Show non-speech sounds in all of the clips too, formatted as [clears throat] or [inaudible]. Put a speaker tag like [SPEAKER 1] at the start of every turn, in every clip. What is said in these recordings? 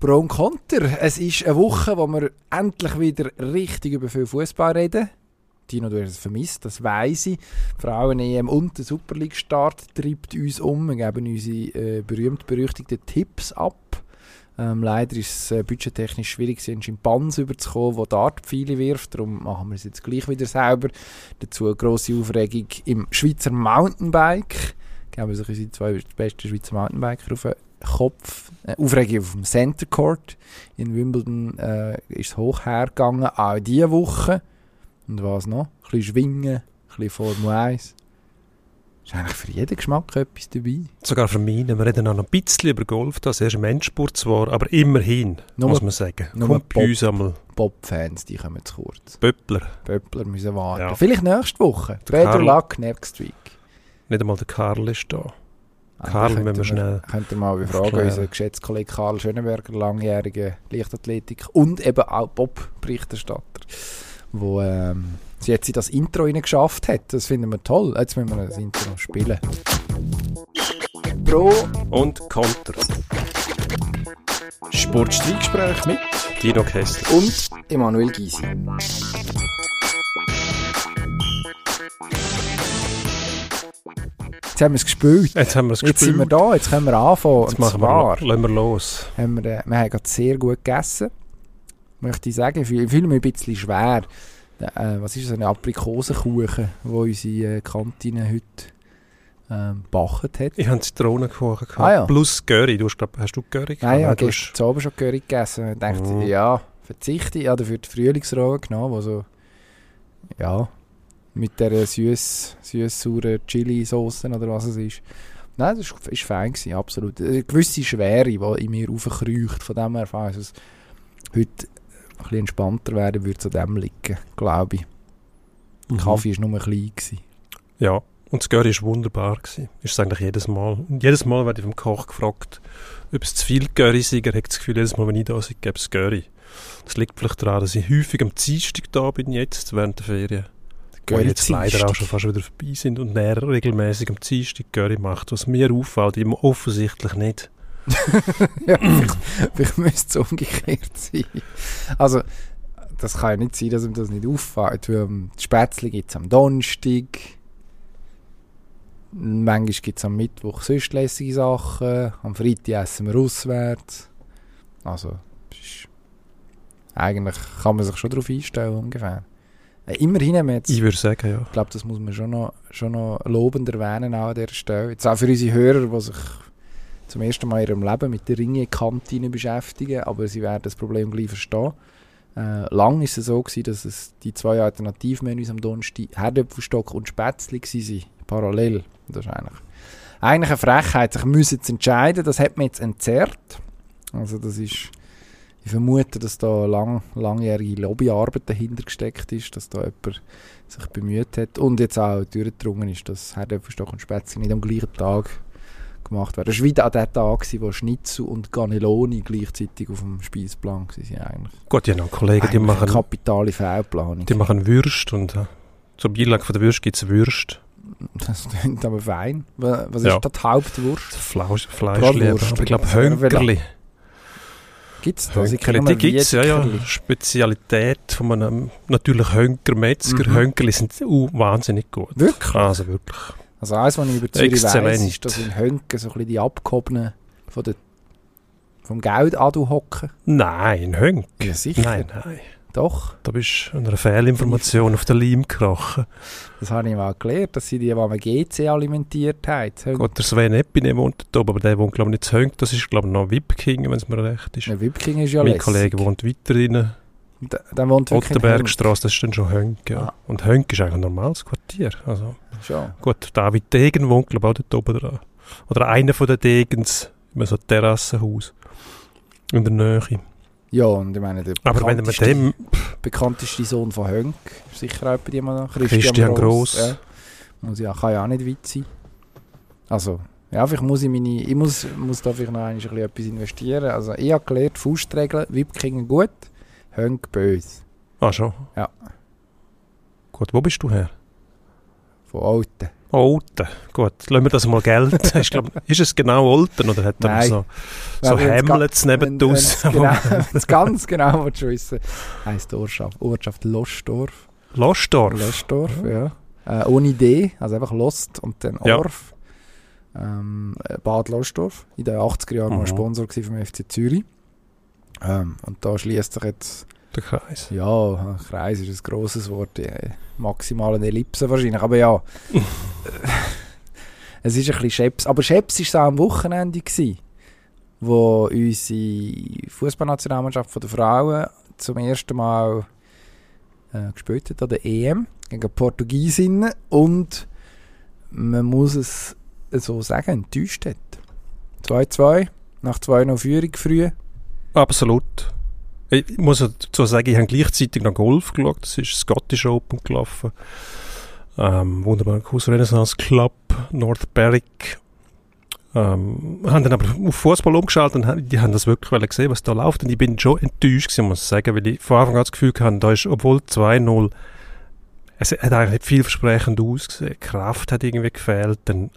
[SPEAKER 1] Pro und Konter. Es ist eine Woche, wo wir endlich wieder richtig über viel Fußball reden. Tino, du hast es vermisst, das weiss ich. Frauen-EM und der Super League-Start treibt uns um. Wir geben unsere äh, berühmt-berüchtigten Tipps ab. Ähm, leider ist es äh, budgettechnisch schwierig, einen Schimpansen überzukommen, der Dartpfeile wirft. Darum machen wir es jetzt gleich wieder selber. Dazu eine grosse Aufregung im Schweizer Mountainbike. Geben sich unsere zwei besten Schweizer Mountainbiker auf den Kopf. Äh, Aufregung auf dem Center Court. In Wimbledon äh, ist es hoch hergegangen, auch diese Woche. Und was noch? Ein bisschen Schwingen, ein bisschen Formel 1. Ist eigentlich für jeden Geschmack etwas dabei.
[SPEAKER 2] Sogar für mich. Wir reden noch ein bisschen über Golf, das erst im Endspurt zwar, aber immerhin,
[SPEAKER 1] Nur-
[SPEAKER 2] muss man sagen.
[SPEAKER 1] nur
[SPEAKER 2] Kommt bei uns einmal
[SPEAKER 1] Bob-Fans, die kommen zu kurz.
[SPEAKER 2] Böppler.
[SPEAKER 1] Böppler müssen warten.
[SPEAKER 2] Ja.
[SPEAKER 1] Vielleicht nächste Woche.
[SPEAKER 2] Der Karl-
[SPEAKER 1] luck next week.
[SPEAKER 2] Nicht einmal der Karl ist da. Karl,
[SPEAKER 1] da
[SPEAKER 2] müssen wir schnell
[SPEAKER 1] Könnten wir mal befragen, unseren geschätzten Kollegen Karl Schönenberger, langjähriger Leichtathletik und eben auch Bob-Berichterstatter, wo ähm, sie jetzt in das Intro geschafft hat. Das finden wir toll. Jetzt müssen wir das Intro spielen. Pro
[SPEAKER 2] Und Konter.
[SPEAKER 1] Sportstreitgespräch mit
[SPEAKER 2] Dino Kessler.
[SPEAKER 1] und Emanuel Gysi. Jetzt haben wir es gespielt.
[SPEAKER 2] Jetzt haben wir es
[SPEAKER 1] Jetzt sind wir
[SPEAKER 2] gespielt.
[SPEAKER 1] da, jetzt können wir anfangen.
[SPEAKER 2] Jetzt machen wir,
[SPEAKER 1] zwar
[SPEAKER 2] lassen wir los.
[SPEAKER 1] haben wir, äh, wir haben gerade sehr gut gegessen. Möchte ich sagen, ich fühle ich fühle mich ein bisschen schwer. Äh, was ist das, ein Aprikosenkuchen, wo unsere äh, Kantine heute ähm, gebacken hat?
[SPEAKER 2] Ich habe Zitronenkuchen gehabt.
[SPEAKER 1] Ah, ja.
[SPEAKER 2] Plus Curry. Du hast, glaub, hast du Curry gehabt?
[SPEAKER 1] Nein, ich habe
[SPEAKER 2] du hast-
[SPEAKER 1] Abend schon Curry gegessen. Ich dachte,
[SPEAKER 2] Mhm.
[SPEAKER 1] ja, verzichte. Ich habe dafür die Frühlingsrolle genommen, wo so, ja, mit der süß, süß-sauren Chili-Sauce oder was es ist. Nein, das war ist fein, gewesen, absolut. Eine gewisse Schwere, die in mir raufkreucht, von dem her, falls es heute ein bisschen entspannter werden würde, zu dem liegen, glaube ich.
[SPEAKER 2] Mhm.
[SPEAKER 1] Kaffee war nur klein. Gewesen.
[SPEAKER 2] Ja, und das Curry war wunderbar. Gewesen. Ist eigentlich jedes Mal. Und jedes Mal werde ich vom Koch gefragt, ob es zu viel Curry sei. Er hat das Gefühl, jedes Mal, wenn ich da bin, gäbe es Curry. Das liegt vielleicht daran, dass ich häufig am Dienstag da bin, jetzt während der Ferien. Die jetzt leider auch schon fast wieder vorbei sind und er regelmäßig am Dienstag Curry macht, was mir auffällt, ihm offensichtlich nicht. [laughs]
[SPEAKER 1] ja, vielleicht, vielleicht müsste es umgekehrt sein. Also, das kann ja nicht sein, dass ihm das nicht auffällt. Weil ähm, die Spätzle gibt es am Donnerstag. Manchmal gibt es am Mittwoch sonst lässige Sachen. Am Freitag essen wir auswärts. Also, eigentlich kann man sich schon darauf einstellen, ungefähr. Äh, immerhin haben wir jetzt...
[SPEAKER 2] Ich würde sagen, ja.
[SPEAKER 1] Ich glaube, das muss man schon noch, schon noch lobend erwähnen auch an dieser Stelle. Jetzt auch für unsere Hörer, die sich zum ersten Mal in ihrem Leben mit der Ringe-Kantine beschäftigen, aber sie werden das Problem gleich verstehen. Äh, lang ist es so gewesen, dass es die zwei Alternativmenüs am Donnerstag Herdöpfelstock und Spätzle waren, parallel. Das ist eigentlich, eigentlich eine Frechheit, sich müssen zu entscheiden. Das hat man jetzt entzerrt. Also das ist, ich vermute, dass da lang, langjährige Lobbyarbeit dahinter gesteckt ist, dass da jemand sich bemüht hat und jetzt auch durchgedrungen ist, dass Herdöpfelstock und Spätzle nicht am gleichen Tag gemacht werden. Das war wieder an dem Tag, wo Schnitzel und Cannelloni gleichzeitig auf dem Speisplan waren. Eigentlich,
[SPEAKER 2] Gut, ja, noch Kollegen, die machen,
[SPEAKER 1] kapitale Fehlplanung.
[SPEAKER 2] die machen Würst und äh, zur Beilage von der Würst gibt es Würst.
[SPEAKER 1] Das klingt aber fein. Wa- Was
[SPEAKER 2] Ja.
[SPEAKER 1] ist da die Hauptwurst?
[SPEAKER 2] Fleisch, Fleisch
[SPEAKER 1] Bratwurst.
[SPEAKER 2] aber ich glaube
[SPEAKER 1] Das
[SPEAKER 2] Hönkerli.
[SPEAKER 1] Gibt es das? Ich
[SPEAKER 2] Hönkerli,
[SPEAKER 1] kenne
[SPEAKER 2] die gibt es, ja, ja. Spezialität von einem natürlich Hönker Metzger.
[SPEAKER 1] Mhm.
[SPEAKER 2] Hönkerli sind uh, wahnsinnig gut.
[SPEAKER 1] Wirklich?
[SPEAKER 2] Also wirklich.
[SPEAKER 1] Also eins, was ich über Zürich weiss, ist, dass in Hönken so ein bisschen die Abgehobenen von der, vom Geld an hocken.
[SPEAKER 2] Nein, Hönk.
[SPEAKER 1] Ja, sicher.
[SPEAKER 2] Nein, nein.
[SPEAKER 1] Doch.
[SPEAKER 2] Da bist du einer Fehlinformation auf der Leim gekrochen.
[SPEAKER 1] Das habe ich mal gelernt, dass sie die, die man GC alimentiert haben.
[SPEAKER 2] Gott, der Sven Epine wohnt da oben, aber der wohnt glaube ich nicht zu Hönk. Das ist glaube ich noch Wipking, wenn es mir recht ist.
[SPEAKER 1] Der Wipking ist ja
[SPEAKER 2] mein
[SPEAKER 1] lässig.
[SPEAKER 2] Kollege wohnt weiter rein.
[SPEAKER 1] Der, der wohnt wirklich in
[SPEAKER 2] Ottenbergstrasse, das ist dann schon Hönk. Ja.
[SPEAKER 1] Ah.
[SPEAKER 2] Und Hönk ist eigentlich ein normales Quartier. Also.
[SPEAKER 1] Schon.
[SPEAKER 2] gut, David Degen wohnt glaube ich auch dort oben dran. Oder einer von den Degens, immer so ein Terrassenhaus. In der Nähe.
[SPEAKER 1] Ja, und ich meine, der
[SPEAKER 2] Aber wenn man
[SPEAKER 1] bekannteste-
[SPEAKER 2] dem
[SPEAKER 1] bekannteste Sohn von Hönk, sicher auch bei jemandem
[SPEAKER 2] Christian Gross.
[SPEAKER 1] Ja. Muss ja, kann ja auch nicht weit sein. Also, ja, vielleicht muss ich meine, ich muss, muss da vielleicht noch ein bisschen etwas investieren. Also, ich habe gelernt, Faustregeln, Wipkingen gut, Hönk böse.
[SPEAKER 2] Ah, schon?
[SPEAKER 1] Ja.
[SPEAKER 2] Gut, wo bist du her?
[SPEAKER 1] Von Alten.
[SPEAKER 2] Olten. Gut, lassen wir das mal gelten. [laughs] ist, glaub, ist es genau Olten oder hat er so, so
[SPEAKER 1] wenn's
[SPEAKER 2] Hamlets neben
[SPEAKER 1] wenn's Genau, [laughs] ganz genau willst du wissen. Die Ortschaft, Ortschaft Lostorf.
[SPEAKER 2] Lostorf.
[SPEAKER 1] Lostorf, ja. Äh, ohne D, also einfach Lost und dann
[SPEAKER 2] Ja.
[SPEAKER 1] Orf. Ähm, äh, Bad Lostorf. In den 80er Jahren
[SPEAKER 2] Mhm.
[SPEAKER 1] Sponsor gewesen vom FC Zürich. Ähm, und da schließt sich jetzt,
[SPEAKER 2] Der Kreis.
[SPEAKER 1] ja, Kreis ist ein grosses Wort, maximalen Ellipse wahrscheinlich, aber ja. [laughs] es ist ein bisschen Scheps. Aber Scheps war es auch am Wochenende, gewesen, wo unsere Fußballnationalmannschaft der Frauen zum ersten Mal äh, gespielt hat an der EM gegen Portugiesinnen und man muss es so sagen, enttäuscht hat. 2-2, nach 2-0 Führung früh.
[SPEAKER 2] Absolut. Ich muss dazu sagen, ich habe gleichzeitig noch Golf geschaut. Das ist Scottish Open gelaufen. Ähm, wunderbar, Kurs Renaissance Club, North Berwick. Ähm, haben dann aber auf Fußball umgeschaltet und die haben das wirklich gesehen, was da läuft. Und ich bin schon enttäuscht gewesen, muss ich sagen, weil ich von Anfang an das Gefühl hatte, da ist, obwohl 2-0, es hat eigentlich nicht vielversprechend ausgesehen. Kraft hat irgendwie gefehlt, dann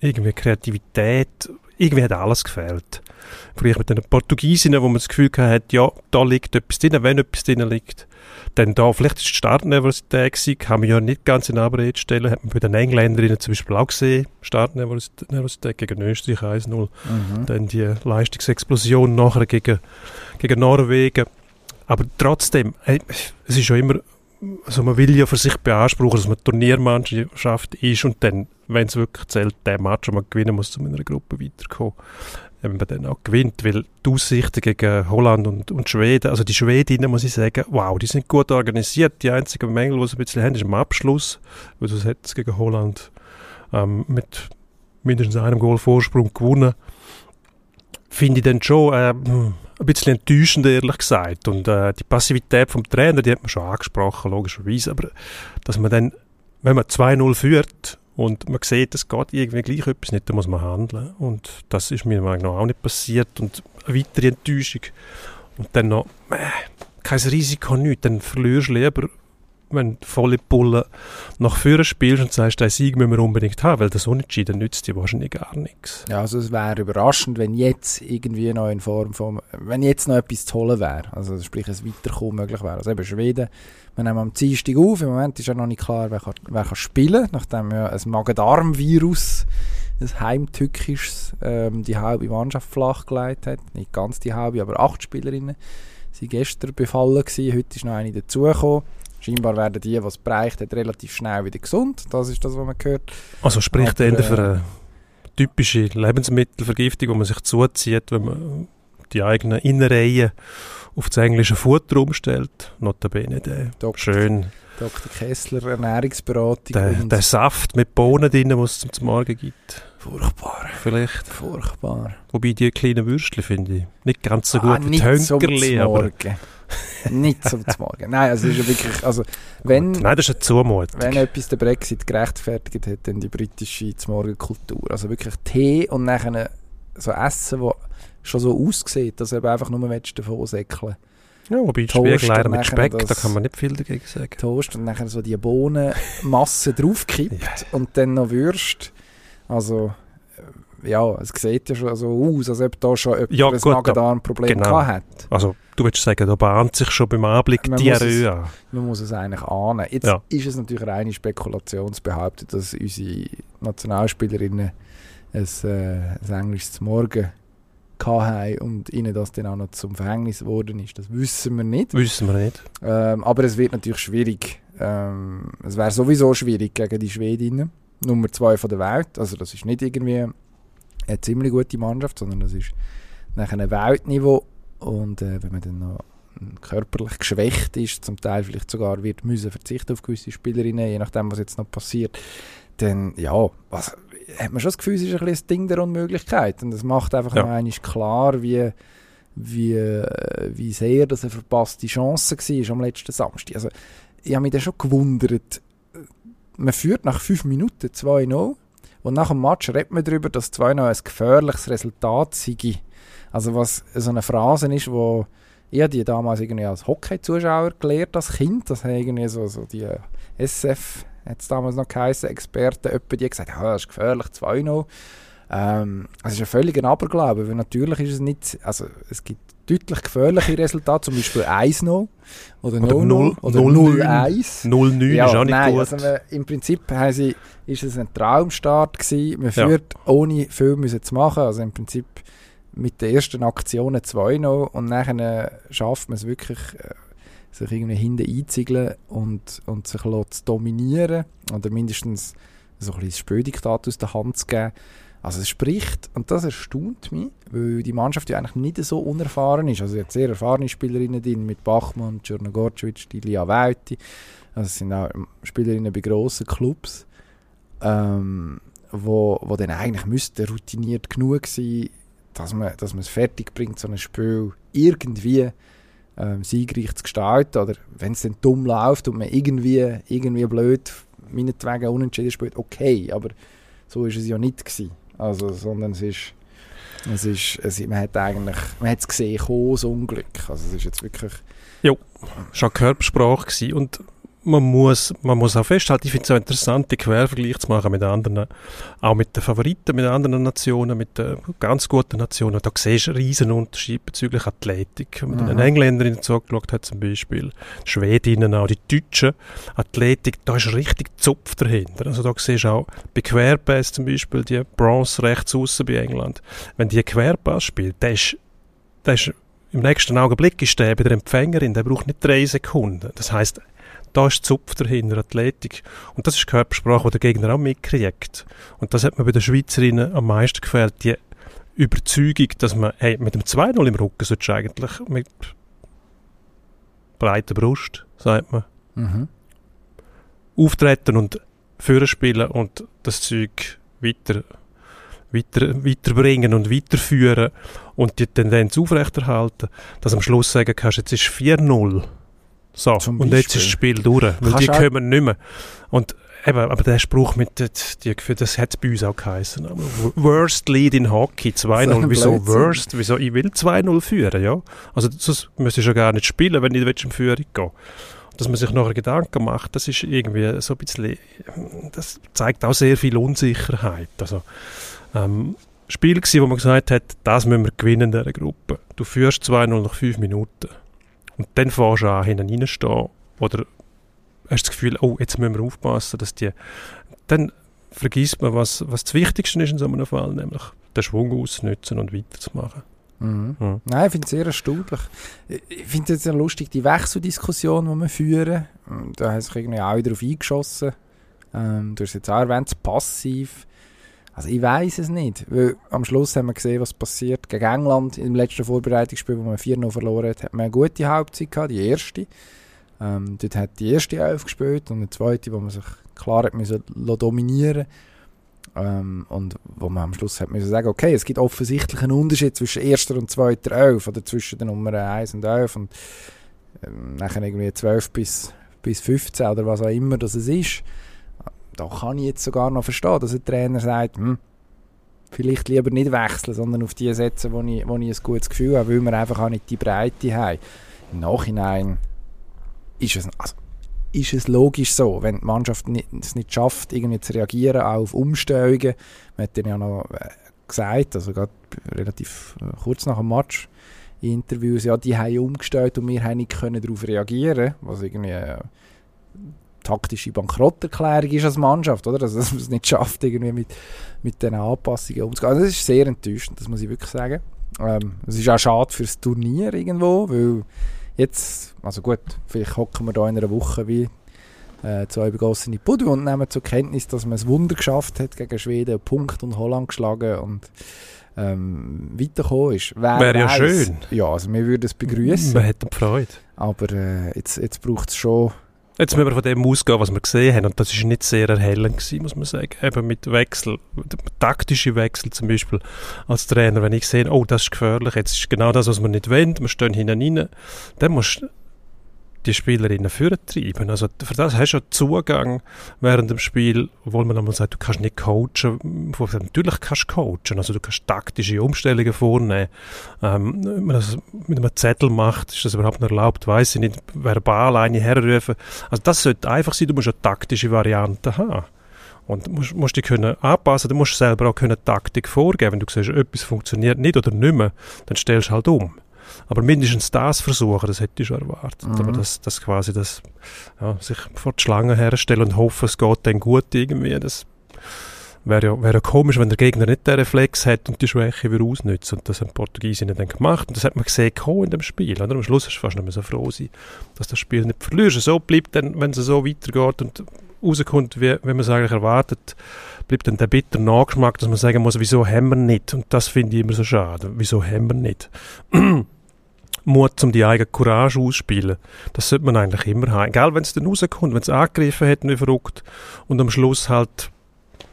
[SPEAKER 2] irgendwie Kreativität, irgendwie hat alles gefehlt. Vielleicht mit den Portugiesinnen, wo man das Gefühl hat, ja, da liegt etwas drin, wenn etwas drin liegt. Dann da, vielleicht ist die Startnervosität gewesen, kann man ja nicht ganz in Abrede stellen, hat man bei den Engländerinnen zum Beispiel auch gesehen, Startnervosität gegen Österreich 1-0, dann die Leistungsexplosion nachher gegen, gegen Norwegen. Aber trotzdem, es ist ja immer, also man will ja für sich beanspruchen, dass man Turniermannschaft ist und dann, wenn es wirklich zählt, den Match, den man gewinnen muss, in einer Gruppe weiterzukommen, man dann auch gewinnt, weil die Aussichten gegen Holland und, und Schweden, also die Schwedinnen, muss ich sagen, wow, die sind gut organisiert. Die einzigen Mängel, die sie ein bisschen haben, ist am Abschluss, weil sonst hätte es gegen Holland ähm, mit mindestens einem Goal Vorsprung gewonnen. Finde ich dann schon äh, ein bisschen enttäuschend, ehrlich gesagt. Und äh, die Passivität vom Trainer, die hat man schon angesprochen, logischerweise, aber dass man dann, wenn man 2-0 führt und man sieht, es geht irgendwie gleich etwas nicht, dann muss man handeln. Und das ist mir nach auch nicht passiert. Und eine weitere Enttäuschung. Und dann noch, äh, kein Risiko, nichts. Dann verlierst du lieber, wenn du volle Pulle nach vorne spielst und sagst, den Sieg müssen wir unbedingt haben, weil das Unentschieden nützt dir wahrscheinlich gar nichts.
[SPEAKER 1] Ja, also es wäre überraschend, wenn jetzt irgendwie noch in Form von, wenn jetzt noch etwas zu holen wäre. Also sprich, ein Weiterkommen möglich wäre. Also eben Schweden, wir nehmen am Dienstag auf, im Moment ist ja noch nicht klar, wer kann, wer kann spielen, nachdem ja ein Magen-Darm-Virus, ein heimtückisches, ähm, die halbe Mannschaft flachgelegt hat. Nicht ganz die halbe, aber acht Spielerinnen sind gestern befallen gewesen, heute ist noch eine dazugekommen. Scheinbar werden die, die es bereicht hat, relativ schnell wieder gesund. Das ist das, was man hört.
[SPEAKER 2] Also spricht
[SPEAKER 1] Aber,
[SPEAKER 2] eher für
[SPEAKER 1] äh,
[SPEAKER 2] eine typische Lebensmittelvergiftung, die man sich zuzieht, wenn man die eigenen Innereien auf das englische Futter umstellt. Notabene der
[SPEAKER 1] Dr.
[SPEAKER 2] schön,
[SPEAKER 1] Dr. Kessler, Ernährungsberatung.
[SPEAKER 2] der, der Saft mit Bohnen drin, den es zum Morgen gibt.
[SPEAKER 1] furchtbar,
[SPEAKER 2] Vielleicht.
[SPEAKER 1] furchtbar.
[SPEAKER 2] Wobei die kleinen Würstchen finde ich nicht ganz so gut
[SPEAKER 1] Ah,
[SPEAKER 2] wie die Hönkerli, aber...
[SPEAKER 1] Morgen. Nicht zum Morgen. Nein, also ist ja wirklich, also wenn,
[SPEAKER 2] Nein, das ist eine Zumutung.
[SPEAKER 1] wenn etwas der Brexit gerechtfertigt hat, dann die britische Morgenkultur. Also wirklich Tee und nachher so Essen, wo schon so aussieht, dass eben einfach nur davon säckeln
[SPEAKER 2] ja, wobei Spiegeleier mit Speck, da
[SPEAKER 1] das-
[SPEAKER 2] kann man nicht viel dagegen sagen.
[SPEAKER 1] Toast und nachher so die Bohnenmasse [laughs] draufkippt
[SPEAKER 2] Ja.
[SPEAKER 1] und dann noch Würst. Also, ja, es sieht ja schon so aus, als ob da schon jemand
[SPEAKER 2] Ja,
[SPEAKER 1] ein Magen-Darm-Problem
[SPEAKER 2] genau.
[SPEAKER 1] gehabt hat.
[SPEAKER 2] Also, du würdest sagen, da bahnt sich schon beim Anblick
[SPEAKER 1] Man
[SPEAKER 2] Diarrhoe an.
[SPEAKER 1] Man muss es eigentlich ahnen. Jetzt
[SPEAKER 2] Ja.
[SPEAKER 1] ist es natürlich reine Spekulation zu behaupten, dass unsere Nationalspielerinnen ein, äh, ein englisches Morgen hatten und ihnen das dann auch noch zum Verhängnis geworden ist. Das wissen wir nicht.
[SPEAKER 2] Wissen wir nicht.
[SPEAKER 1] Ähm, aber es wird natürlich schwierig. Ähm, es wäre sowieso schwierig gegen die Schwedinnen. Nummer zwei von der Welt. Also das ist nicht irgendwie eine ziemlich gute Mannschaft, sondern das ist nachher ein Weltniveau. Und äh, wenn man dann noch körperlich geschwächt ist, zum Teil vielleicht sogar wird müssen verzichten auf gewisse Spielerinnen, je nachdem, was jetzt noch passiert, dann ja, was, hat man schon das Gefühl, es ist ein bisschen Ding der Unmöglichkeit. Und es macht einfach
[SPEAKER 2] Ja.
[SPEAKER 1] noch klar, wie, wie, äh, wie sehr das eine verpasste Chance war am letzten Samstag. Also, ich habe mich dann schon gewundert, man führt nach fünf Minuten 2-0 und nach dem Match redet man darüber, dass 2-0 ein gefährliches Resultat sei. Also was so eine Phrase ist, wo ich die damals irgendwie als Hockey-Zuschauer gelernt als Kind, das haben irgendwie so, so die SF hat es damals noch geheißen, Experten, etwa die gesagt, ja, das ist gefährlich, 2-0. Ähm, es ist ein völliger Aberglaube, weil natürlich ist es nicht, also es gibt deutlich gefährliche Resultate, zum Beispiel 1-0 oder 0-0 oder 0-1.
[SPEAKER 2] 0-9 ja, ist auch nicht
[SPEAKER 1] nein,
[SPEAKER 2] gut.
[SPEAKER 1] Also wir, Im Prinzip sie, ist es ein Traumstart gewesen. Man führt, ja. ohne viel müssen zu machen, also im Prinzip mit den ersten Aktionen 2-0 und nachher schafft man es wirklich, äh, sich irgendwie hinten einziegeln und, und sich zu dominieren oder mindestens so ein bisschen das Spöldiktat aus der Hand zu geben. Also es spricht, und das erstaunt mich, weil die Mannschaft ja eigentlich nicht so unerfahren ist. Also es hat sehr erfahrene Spielerinnen drin, mit Bachmann, Czernogorcevic, Lilia Wäuti. Also es sind auch Spielerinnen bei grossen Clubs, ähm, wo, wo dann eigentlich müssten routiniert genug sein, dass man, dass man es fertig bringt, so ein Spiel irgendwie ähm, siegreich zu gestalten. Oder wenn es dann dumm läuft und man irgendwie, irgendwie blöd meinetwegen unentschieden spielt, okay, aber so ist es ja nicht gewesen. Also, sondern es ist, es ist, es, man hat eigentlich, man hat es gesehen, das Unglück. Also es ist jetzt wirklich...
[SPEAKER 2] Ja, schon Körpersprache gewesen. und man muss, man muss auch festhalten, ich finde es auch interessant, den Quervergleich zu machen mit anderen, auch mit den Favoriten, mit anderen Nationen, mit den ganz guten Nationen. Da siehst du einen riesen Unterschied bezüglich Athletik. Wenn man den Engländerinnen zugeschaut hat zum Beispiel, die Schwedinnen auch, die Deutschen, Athletik, da ist richtig Zupf dahinter. Also da siehst du auch bei Querpass zum Beispiel, die Bronze rechts außen bei England, wenn die Querpass spielt, der ist, der ist im nächsten Augenblick ist der bei der Empfängerin, der braucht nicht drei Sekunden. Das heißt, da ist Zupf dahinter, Athletik. Und das ist die Körpersprache, die der Gegner auch mitkriegt. Und das hat mir bei den Schweizerinnen am meisten gefällt, die Überzeugung, dass man, hey, mit dem 2-0 im Rücken solltest du eigentlich mit breiter Brust, sagt man, mhm. auftreten und führen spielen und das Zeug weiter, weiter, weiterbringen und weiterführen und die Tendenz aufrechterhalten, dass am Schluss sagen kannst, jetzt ist 4-0 so, und jetzt ist das Spiel durch, weil Kannst die kommen nicht mehr. Und eben, aber der Spruch mit, die, das hat bei uns auch geheißen. Worst Lead in Hockey, [laughs] 2-0. Wieso Worst? Wieso? Ich will 2-0 führen, ja. Also, das müsste ich ja gar nicht spielen, wenn ich in Führung gehe. Dass man sich nachher Gedanken macht, das ist irgendwie so ein bisschen, das zeigt auch sehr viel Unsicherheit. Also, ähm, Spiel war, wo man gesagt hat, das müssen wir gewinnen in dieser Gruppe. Du führst 2-0 nach 5 Minuten. Und dann fährst du an, hinten reinstehen oder hast das Gefühl, oh, jetzt müssen wir aufpassen, dass die... Dann vergisst man, was, was das Wichtigste ist in so einem Fall, nämlich den Schwung ausnutzen und weiterzumachen.
[SPEAKER 1] Mhm. Mhm. Nein, ich finde es sehr erstaunlich. Ich finde es jetzt lustig, die Wechseldiskussion, die wir führen. Da haben sich irgendwie auch wieder darauf eingeschossen. Ähm, du hast jetzt auch erwähnt, passiv. Also ich weiß es nicht, weil am Schluss haben wir gesehen, was passiert gegen England im letzten Vorbereitungsspiel, wo man 4-0 verloren hat, hat man eine gute Halbzeit gehabt, die erste. Ähm, dort hat die erste Elf gespielt und eine zweite, wo man sich klar hat müssen dominieren. Ähm, und wo man am Schluss hat müssen sagen, okay, es gibt offensichtlich einen Unterschied zwischen erster und zweiter Elf oder zwischen der Nummer 1 und 11 und ähm, nachher irgendwie 12 bis, bis 15 oder was auch immer das ist da kann ich jetzt sogar noch verstehen, dass ein Trainer sagt, hm, vielleicht lieber nicht wechseln, sondern auf die setzen, wo ich, wo ich ein gutes Gefühl habe, weil wir einfach auch nicht die Breite haben. Im Nachhinein ist es, also, ist es logisch so, wenn die Mannschaft nicht, es nicht schafft, irgendwie zu reagieren auf Umstellungen. Man hat dann ja noch äh, gesagt, also gerade relativ äh, kurz nach dem Match, in Interviews, ja, die haben umgestellt und wir haben nicht können darauf reagieren, was irgendwie äh, taktische Bankrotterklärung ist als Mannschaft, oder? Also, dass man es nicht schafft, irgendwie mit, mit diesen Anpassungen umzugehen. Also, das ist sehr enttäuschend, das muss ich wirklich sagen. Ähm, es ist auch schade fürs Turnier irgendwo, weil jetzt, also gut, vielleicht hocken wir da in einer Woche wie äh, zwei begossene Puddel und nehmen zur Kenntnis, dass man es Wunder geschafft hat gegen Schweden, Punkt und Holland geschlagen und ähm, weitergekommen ist.
[SPEAKER 2] Wäre ja schön.
[SPEAKER 1] Ja, also wir würden es begrüßen.
[SPEAKER 2] Man hätte Freude.
[SPEAKER 1] Aber äh, jetzt, jetzt braucht es schon
[SPEAKER 2] Jetzt müssen wir von dem ausgehen, was wir gesehen haben. Und das ist nicht sehr erhellend gewesen, muss man sagen. Eben mit Wechsel, taktische Wechsel zum Beispiel als Trainer. Wenn ich sehe, oh, das ist gefährlich, jetzt ist genau das, was wir nicht wollen, wir stehen hinten rein, dann musst die Spielerinnen vortreiben. Also für das hast du ja Zugang während dem Spiel, obwohl man einmal sagt, du kannst nicht coachen. Natürlich kannst du coachen, also du kannst taktische Umstellungen vornehmen. Ähm, wenn man das mit einem Zettel macht, ist das überhaupt noch erlaubt, weiß ich nicht, verbal eine herrufen. Also das sollte einfach sein, du musst eine taktische Variante haben. Und musst, musst dich können anpassen, du musst selber auch können Taktik vorgeben. Wenn du siehst, etwas funktioniert nicht oder nicht mehr, dann stellst du halt um. Aber mindestens das versuchen, das hätte ich schon erwartet. Mhm. Aber das, das quasi das, ja, sich vor die Schlange herstellen und hoffen, es geht dann gut irgendwie, das wäre ja, wäre ja komisch, wenn der Gegner nicht den Reflex hat und die Schwäche wieder ausnützt. Und das haben die Portugiesinnen dann gemacht. Und das hat man gesehen in dem Spiel. Oder? Am Schluss du fast nicht mehr so froh sein, dass das Spiel nicht verlierst. So bleibt dann, wenn es so weitergeht und rauskommt, wie, wie man es eigentlich erwartet, bleibt dann der bitter Nachgeschmack, dass man sagen muss, wieso haben wir nicht? Und das finde ich immer so schade. Wieso haben wir nicht? [clears throat] Mut, um die eigene Courage auszuspielen. Das sollte man eigentlich immer haben. Egal, wenn es dann rauskommt, wenn es angegriffen hat wie verrückt und am Schluss halt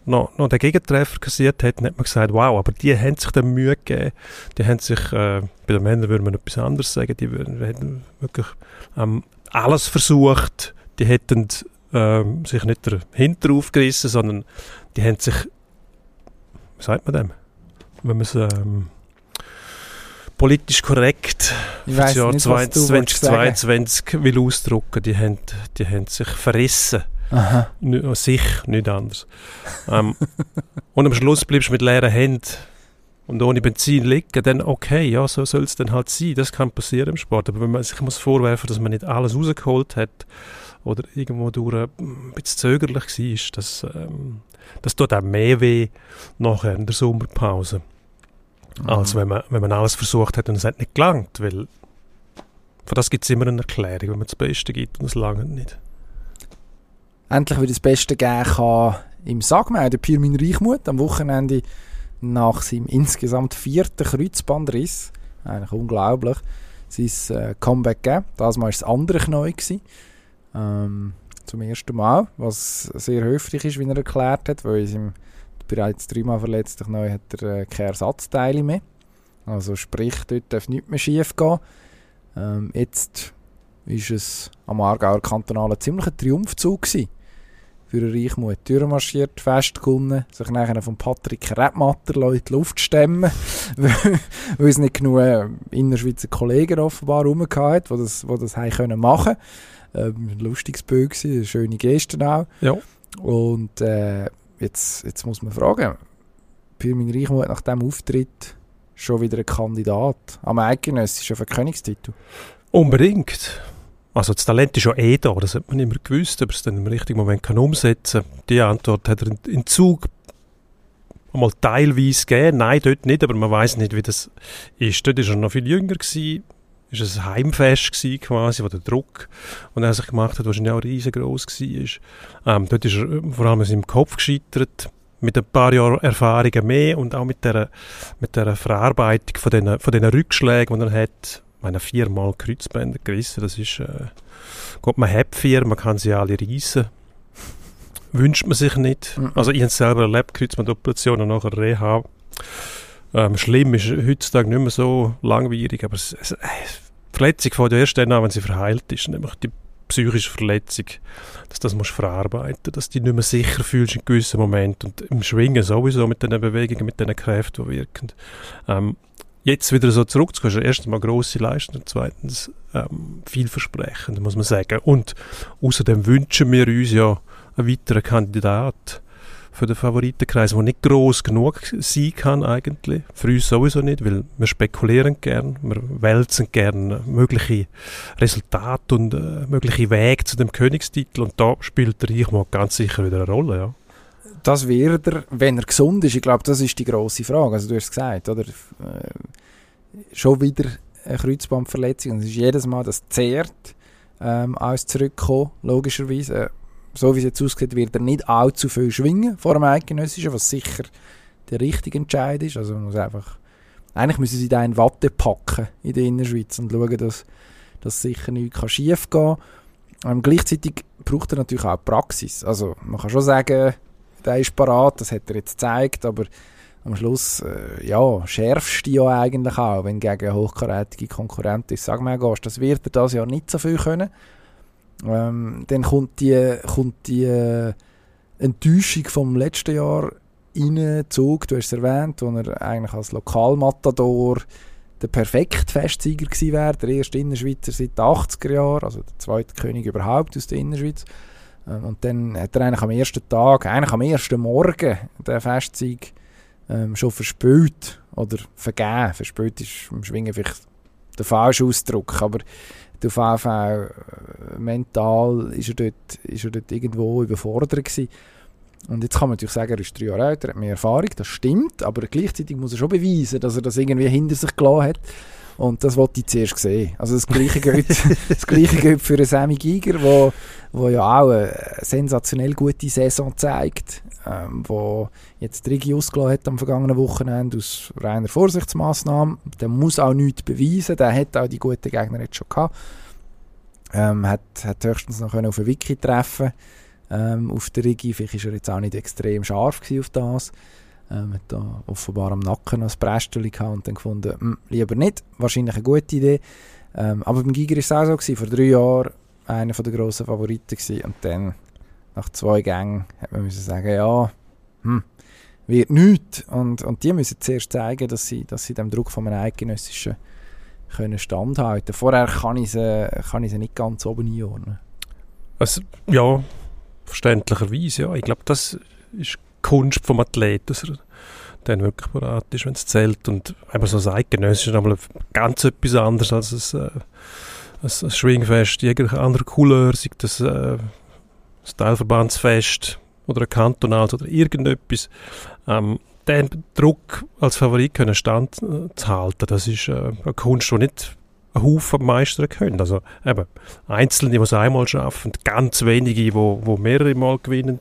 [SPEAKER 2] noch, noch den Gegentreffer kassiert dann hat man gesagt, wow, aber die haben sich dann Mühe gegeben. Die haben sich, äh, bei den Männern würde man etwas anderes sagen, die hätten wirklich ähm, alles versucht. Die hätten ähm, sich nicht der Hinter aufgerissen, sondern die haben sich, wie sagt man dem? Wenn man es ähm, politisch korrekt
[SPEAKER 1] für das
[SPEAKER 2] Jahr 2022 will ausdrucken, die haben, die haben sich verrissen. Aha. N sich, nicht anders. ähm, [laughs] und am Schluss bleibst du mit leeren Händen und ohne Benzin liegen, dann okay, ja, so soll es dann halt sein. Das kann passieren im Sport. Aber wenn man sich muss vorwerfen, dass man nicht alles rausgeholt hat, oder irgendwo durch ein bisschen zögerlich war, das, ähm, das tut auch mehr weh nachher in der Sommerpause. Mhm. Als wenn man, wenn man alles versucht hat und es hat nicht gelangt, weil für das gibt es immer eine Erklärung, wenn man das Beste gibt und es langt nicht.
[SPEAKER 1] Endlich wieder das Beste geben kann im Sagmeier, der Pirmin Reichmuth am Wochenende nach seinem insgesamt vierten Kreuzbandriss, eigentlich unglaublich, sein äh, Comeback gegeben. Das Mal war es andere Knie. Ähm, zum ersten Mal, was sehr höflich ist, wie er erklärt hat, weil ihm bereits dreimal verletzt neu hat er äh, keine Ersatzteile mehr. Also sprich, dort darf nichts mehr schief gehen. Ähm, jetzt ist es am Aargauer ziemlich ein Triumphzug gewesen für Reichmut. Tür marschiert, festgekommen, sich nachher von Patrick Rebmatter in die Luft stemmen, [laughs] weil es nicht genug äh, Innerschweizer Kollegen offenbar rumgehabt die das, die das haben können machen ähm, ein lustiges Bild eine schöne Geste auch.
[SPEAKER 2] Ja.
[SPEAKER 1] Und äh, jetzt, jetzt muss man fragen, Pirmin Reichmuth nach diesem Auftritt schon wieder ein Kandidat am eidgenössischen Verkönigstitel?
[SPEAKER 2] Unbedingt. Also das Talent ist ja eh da, das hat man immer gewusst, aber es dann im richtigen Moment kann umsetzen. Die Antwort hat er in, Zug einmal teilweise gegeben. Nein, dort nicht, aber man weiß nicht, wie das ist. Dort war er noch viel jünger gewesen ist es ein Heimfest gewesen, quasi, wo der Druck, den er sich gemacht hat, wahrscheinlich auch riesengroß war. Ähm, dort ist er äh, vor allem in seinem Kopf gescheitert, mit ein paar Jahren Erfahrungen mehr und auch mit der, mit der Verarbeitung von diesen, von diesen Rückschlägen, die er hat. Ich meine, viermal Kreuzbänder gerissen, das ist, äh, Gott, man hat vier, man kann sie alle reissen. Wünscht man sich nicht. Mhm. Also ich habe selber erlebt, Kreuzbandoperationen nach einer Reha. Ähm, schlimm ist heutzutage nicht mehr so langwierig, aber es, es, die Verletzung fängt erst dann an, wenn sie verheilt ist, nämlich die psychische Verletzung, dass das musst verarbeiten, dass du dich nicht mehr sicher fühlst in gewissen Momenten und im Schwingen sowieso mit diesen Bewegungen, mit diesen Kräften, die wirken. Ähm, jetzt wieder so zurückzukommen, ist erstens mal grosse Leistung und zweitens ähm, vielversprechend, muss man sagen. Und außerdem wünschen wir uns ja einen weiteren Kandidat, für den Favoritenkreis, der nicht groß genug sein kann eigentlich. Für uns sowieso nicht, weil wir spekulieren gern, wir wälzen gern mögliche Resultate und äh, mögliche Wege zu dem Königstitel und da spielt der Reichmann ganz sicher wieder eine Rolle, ja.
[SPEAKER 1] Das wird er, wenn er gesund ist. Ich glaube, das ist die große Frage. Also du hast es gesagt, oder? Äh, schon wieder eine Kreuzbandverletzung. Und es ist jedes Mal das zehrt ähm, aus zurückkommen, logischerweise so wie es jetzt aussieht, wird er nicht allzu viel schwingen vor dem Eidgenössischen, was sicher der richtige Entscheid ist. Also man muss einfach, eigentlich müssen sie da in Watte packen in der Innerschweiz und schauen, dass, dass sicher nichts schief gehen kann. Ähm, gleichzeitig braucht er natürlich auch Praxis. Also man kann schon sagen, der ist parat, das hat er jetzt gezeigt, aber am Schluss, äh, ja, schärfst du ja eigentlich auch, wenn gegen hochkarätige Konkurrenten ist. Sag mal, das wird er das ja nicht so viel können. Ähm, dann kommt die, kommt die äh, Enttäuschung vom letzten Jahr rein, Zug, du hast es erwähnt, wo er eigentlich als Lokalmatador der perfekte Festsieger gewesen wäre, der erste Innerschweizer seit den 80er Jahren, also der zweite König überhaupt aus der Innerschweiz. Ähm, und dann hat er eigentlich am ersten Tag, eigentlich am ersten Morgen, den Festsieg ähm, schon verspielt oder vergeben. Verspielt ist im Schwingen vielleicht der falsche Ausdruck, aber der VV äh, mental ist er, dort, ist er dort irgendwo überfordert gewesen. Und jetzt kann man natürlich sagen, er ist drei Jahre älter, hat mehr Erfahrung, das stimmt, aber gleichzeitig muss er schon beweisen, dass er das irgendwie hinter sich gelassen hat. Und das wollte ich zuerst sehen. Also das Gleiche [laughs] gilt, das Gleiche gilt für einen Sammy Giger, wo, wo ja auch eine sensationell gute Saison zeigt, ähm, wo jetzt Rigi ausgelassen hat am vergangenen Wochenende aus reiner Vorsichtsmaßnahme. Der muss auch nichts beweisen, der hat auch die guten Gegner jetzt schon gehabt. Ähm, hat, hat höchstens noch auf einen Wiki treffen ähm, auf der Rigi. Vielleicht war er jetzt auch nicht extrem scharf auf das. Ähm, hat da offenbar am Nacken noch ein Brästchen gehabt und dann gefunden, hm, lieber nicht. Wahrscheinlich eine gute Idee. Ähm, aber beim Giger war es auch so, gewesen, vor drei Jahren einer der grossen Favoriten gewesen. und dann nach zwei Gängen hat man müssen sagen, ja, hm, wird nichts. Und, und die müssen zuerst zeigen, dass sie, dass sie dem Druck von einem eidgenössischen können standhalten Vorher kann ich sie, kann ich sie nicht ganz oben einordnen.
[SPEAKER 2] Also, ja, verständlicherweise, ja. Ich glaube, das ist Kunst vom Athleten, dass er dann wirklich bereit ist, wenn es zählt. Und eben so ein Eidgenössisch ist einmal ganz etwas anderes als ein, äh, ein, ein Schwingfest, jegliche andere Couleur, sei das äh, ein Teilverbandsfest oder ein kantonales oder irgendetwas. Ähm, den Druck als Favorit können standzuhalten, das ist äh, eine Kunst, die nicht ein Haufen meistern können. Also eben, Einzelne, die es einmal schaffen, ganz wenige, die wo mehrere Mal gewinnen.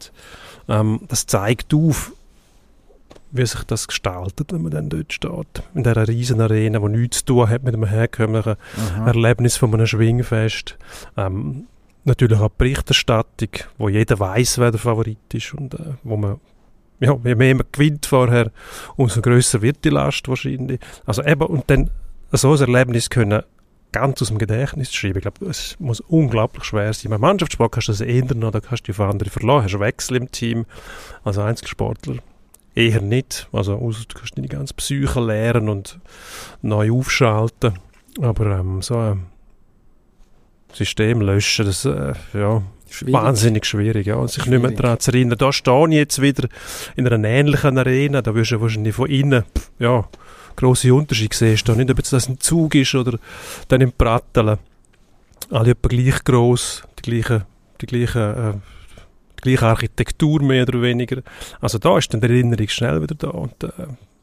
[SPEAKER 2] Ähm, das zeigt auf, wie sich das gestaltet, wenn man dann dort steht. In dieser riesen Arena, die nichts zu tun hat mit einem herkömmlichen Aha. Erlebnis von einem Schwingfest. Ähm, natürlich auch die Berichterstattung, wo jeder weiß, wer der Favorit ist und äh, wo man ja, je mehr man gewinnt vorher, umso größer wird die Last wahrscheinlich. Also eben, und dann so ein Erlebnis können ganz aus dem Gedächtnis schreiben. Ich glaube, es muss unglaublich schwer sein. Im Mannschaftssport kannst du das ändern oder kannst du auf andere verlassen. Hast einen Wechsel im Team. Als Einzelsportler eher nicht. Also außer du kannst deine ganze Psyche lernen und neu aufschalten. Aber ähm, so ein System löschen, das äh, ja, schwierig. wahnsinnig schwierig. Ja. Und sich schwierig. nicht mehr daran zu erinnern. Da stehe ich jetzt wieder in einer ähnlichen Arena. Da wirst du wahrscheinlich von innen ja, grosse Unterschiede siehst. Da nicht, ob jetzt das ein Zug ist oder dann im Pratteln. Alle etwa gleich gross, die gleiche, die gleiche, äh, die gleiche Architektur mehr oder weniger. Also da ist dann die Erinnerung schnell wieder da und äh,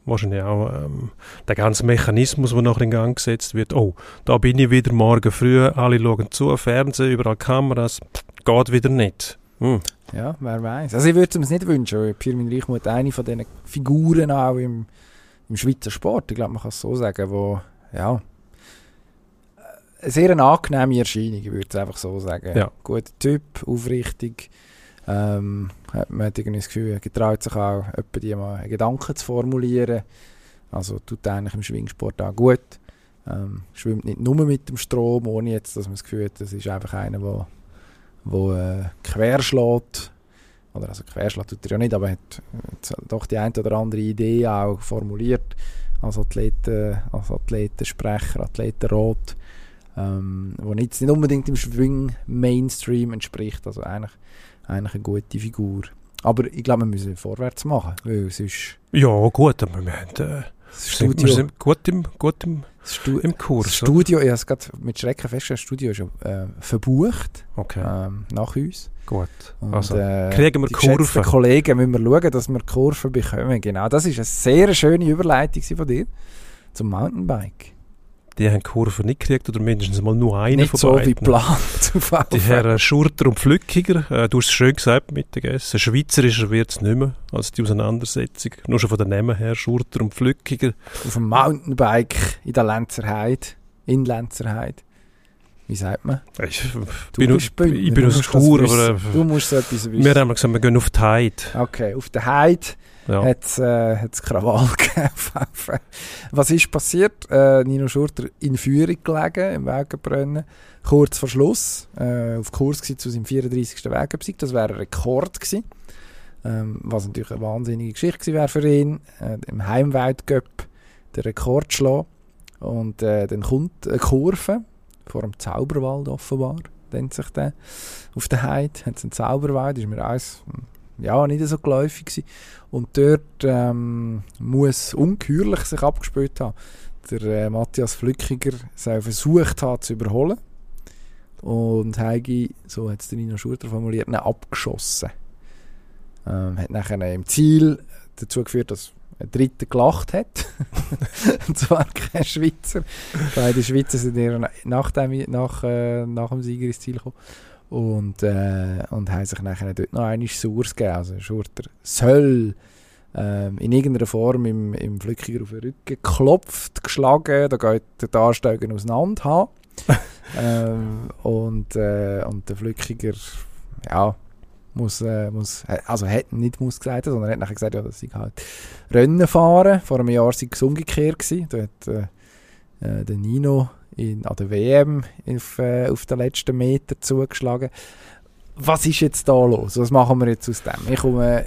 [SPEAKER 2] wahrscheinlich auch ähm, der ganze Mechanismus, der nachher in Gang gesetzt wird. Oh, da bin ich wieder morgen früh, alle schauen zu, Fernsehen, überall Kameras, geht wieder nicht. Hm.
[SPEAKER 1] Ja, wer weiß. Also ich würde es mir nicht wünschen, Pirmin Reichmuth eine von diesen Figuren auch im im Schweizer Sport, ich glaube, man kann es so sagen, wo, ja, eine sehr angenehme Erscheinung, ich würde es einfach so sagen.
[SPEAKER 2] Ja.
[SPEAKER 1] Guter Typ, aufrichtig, ähm, man hat irgendwie das Gefühl, er getraut sich auch, die mal Gedanken zu formulieren. Also tut eigentlich im Schwingsport auch gut. Ähm, schwimmt nicht nur mit dem Strom, ohne jetzt, dass man das Gefühl hat, das ist einfach einer, der wo, äh, querschlägt oder also querschlägt tut er ja nicht, aber hat doch die eine oder andere Idee auch formuliert als Athleten, als Athletensprecher, Athletenrat, ähm, wo nicht, nicht unbedingt im Schwing-Mainstream entspricht, also eigentlich, eigentlich eine gute Figur. Aber ich glaube, wir müssen vorwärts machen, weil sonst...
[SPEAKER 2] Ja, gut, aber wir haben... Äh
[SPEAKER 1] Studio.
[SPEAKER 2] Wir sind gut im, gut im, Stu im Kurs.
[SPEAKER 1] Das Studio, ich habe es gerade mit Schrecken festgestellt, das Studio ist schon äh, verbucht
[SPEAKER 2] okay.
[SPEAKER 1] ähm, nach uns.
[SPEAKER 2] Gut.
[SPEAKER 1] Und,
[SPEAKER 2] also,
[SPEAKER 1] äh,
[SPEAKER 2] kriegen wir Kurven.
[SPEAKER 1] Kollegen müssen wir schauen, dass wir Kurven bekommen. Genau, das ist eine sehr schöne Überleitung von dir zum Mountainbike
[SPEAKER 2] die haben Kurven nicht gekriegt oder mindestens mal nur eine
[SPEAKER 1] nicht
[SPEAKER 2] von
[SPEAKER 1] so
[SPEAKER 2] beiden.
[SPEAKER 1] wie geplant.
[SPEAKER 2] Die Herren Schurter und Flückiger, äh, du hast es schön gesagt Mittagessen, schweizerischer wird es nicht mehr als die Auseinandersetzung. Nur schon von den Namen her, Schurter und Flückiger.
[SPEAKER 1] Auf dem Mountainbike in der Lenzerheide, in Lenzerheide. Wie sagt man?
[SPEAKER 2] Ich,
[SPEAKER 1] Du
[SPEAKER 2] bin,
[SPEAKER 1] bist Bündner,
[SPEAKER 2] ich bin
[SPEAKER 1] du
[SPEAKER 2] aus Chur, aber äh,
[SPEAKER 1] Du musst so etwas wissen.
[SPEAKER 2] wir haben gesagt, wir gehen auf die Heide.
[SPEAKER 1] Okay, auf der Heide
[SPEAKER 2] Ja.
[SPEAKER 1] hat es äh, hat's Krawall [laughs] gegeben. Was ist passiert? Äh, Nino Schurter in Führung gelegen, im Wegenbrennen. Kurz vor Schluss, äh, auf Kurs zu seinem 34. Wegenbesieg. Das wäre ein Rekord gewesen. Ähm, was natürlich eine wahnsinnige Geschichte wäre für ihn. Äh, Im Heimweltcup den Rekord schlagen. Und äh, dann kommt eine Kurve vor dem Zauberwald offenbar, nennt sich der. Auf der Heide hat es einen Zauberwald, ist mir alles ja, nicht so geläufig gewesen. Und dort ähm, muss ungeheuerlich sich abgespielt haben. Der äh, Matthias Flückiger soll versucht haben zu überholen. Und Heigi, so hat es Nino Schurter formuliert, abgeschossen. Ähm, hat nachher im Ziel dazu geführt, dass ein Dritter gelacht hat. [laughs] Und zwar kein Schweizer. Beide Schweizer sind eher nach dem, nach, äh, nach dem Sieger ins Ziel gekommen. Und, äh, und haben sich nachher dort noch einmal Sauers gegeben. Also Schurter soll ähm, in irgendeiner Form im, im Flückiger auf den Rücken geklopft, geschlagen, da geht der Darsteiger auseinander [laughs] ähm, und, äh, und der Flückiger, ja, muss, äh, muss, also hat nicht muss gesagt, sondern hat nachher gesagt, ja, dass ich halt Rennen fahren. Vor einem Jahr war es umgekehrt. Da hat äh, äh, der Nino in, an der WM auf, äh, auf den letzten Meter zugeschlagen. Was ist jetzt da los? Was machen wir jetzt aus dem? Ich komme,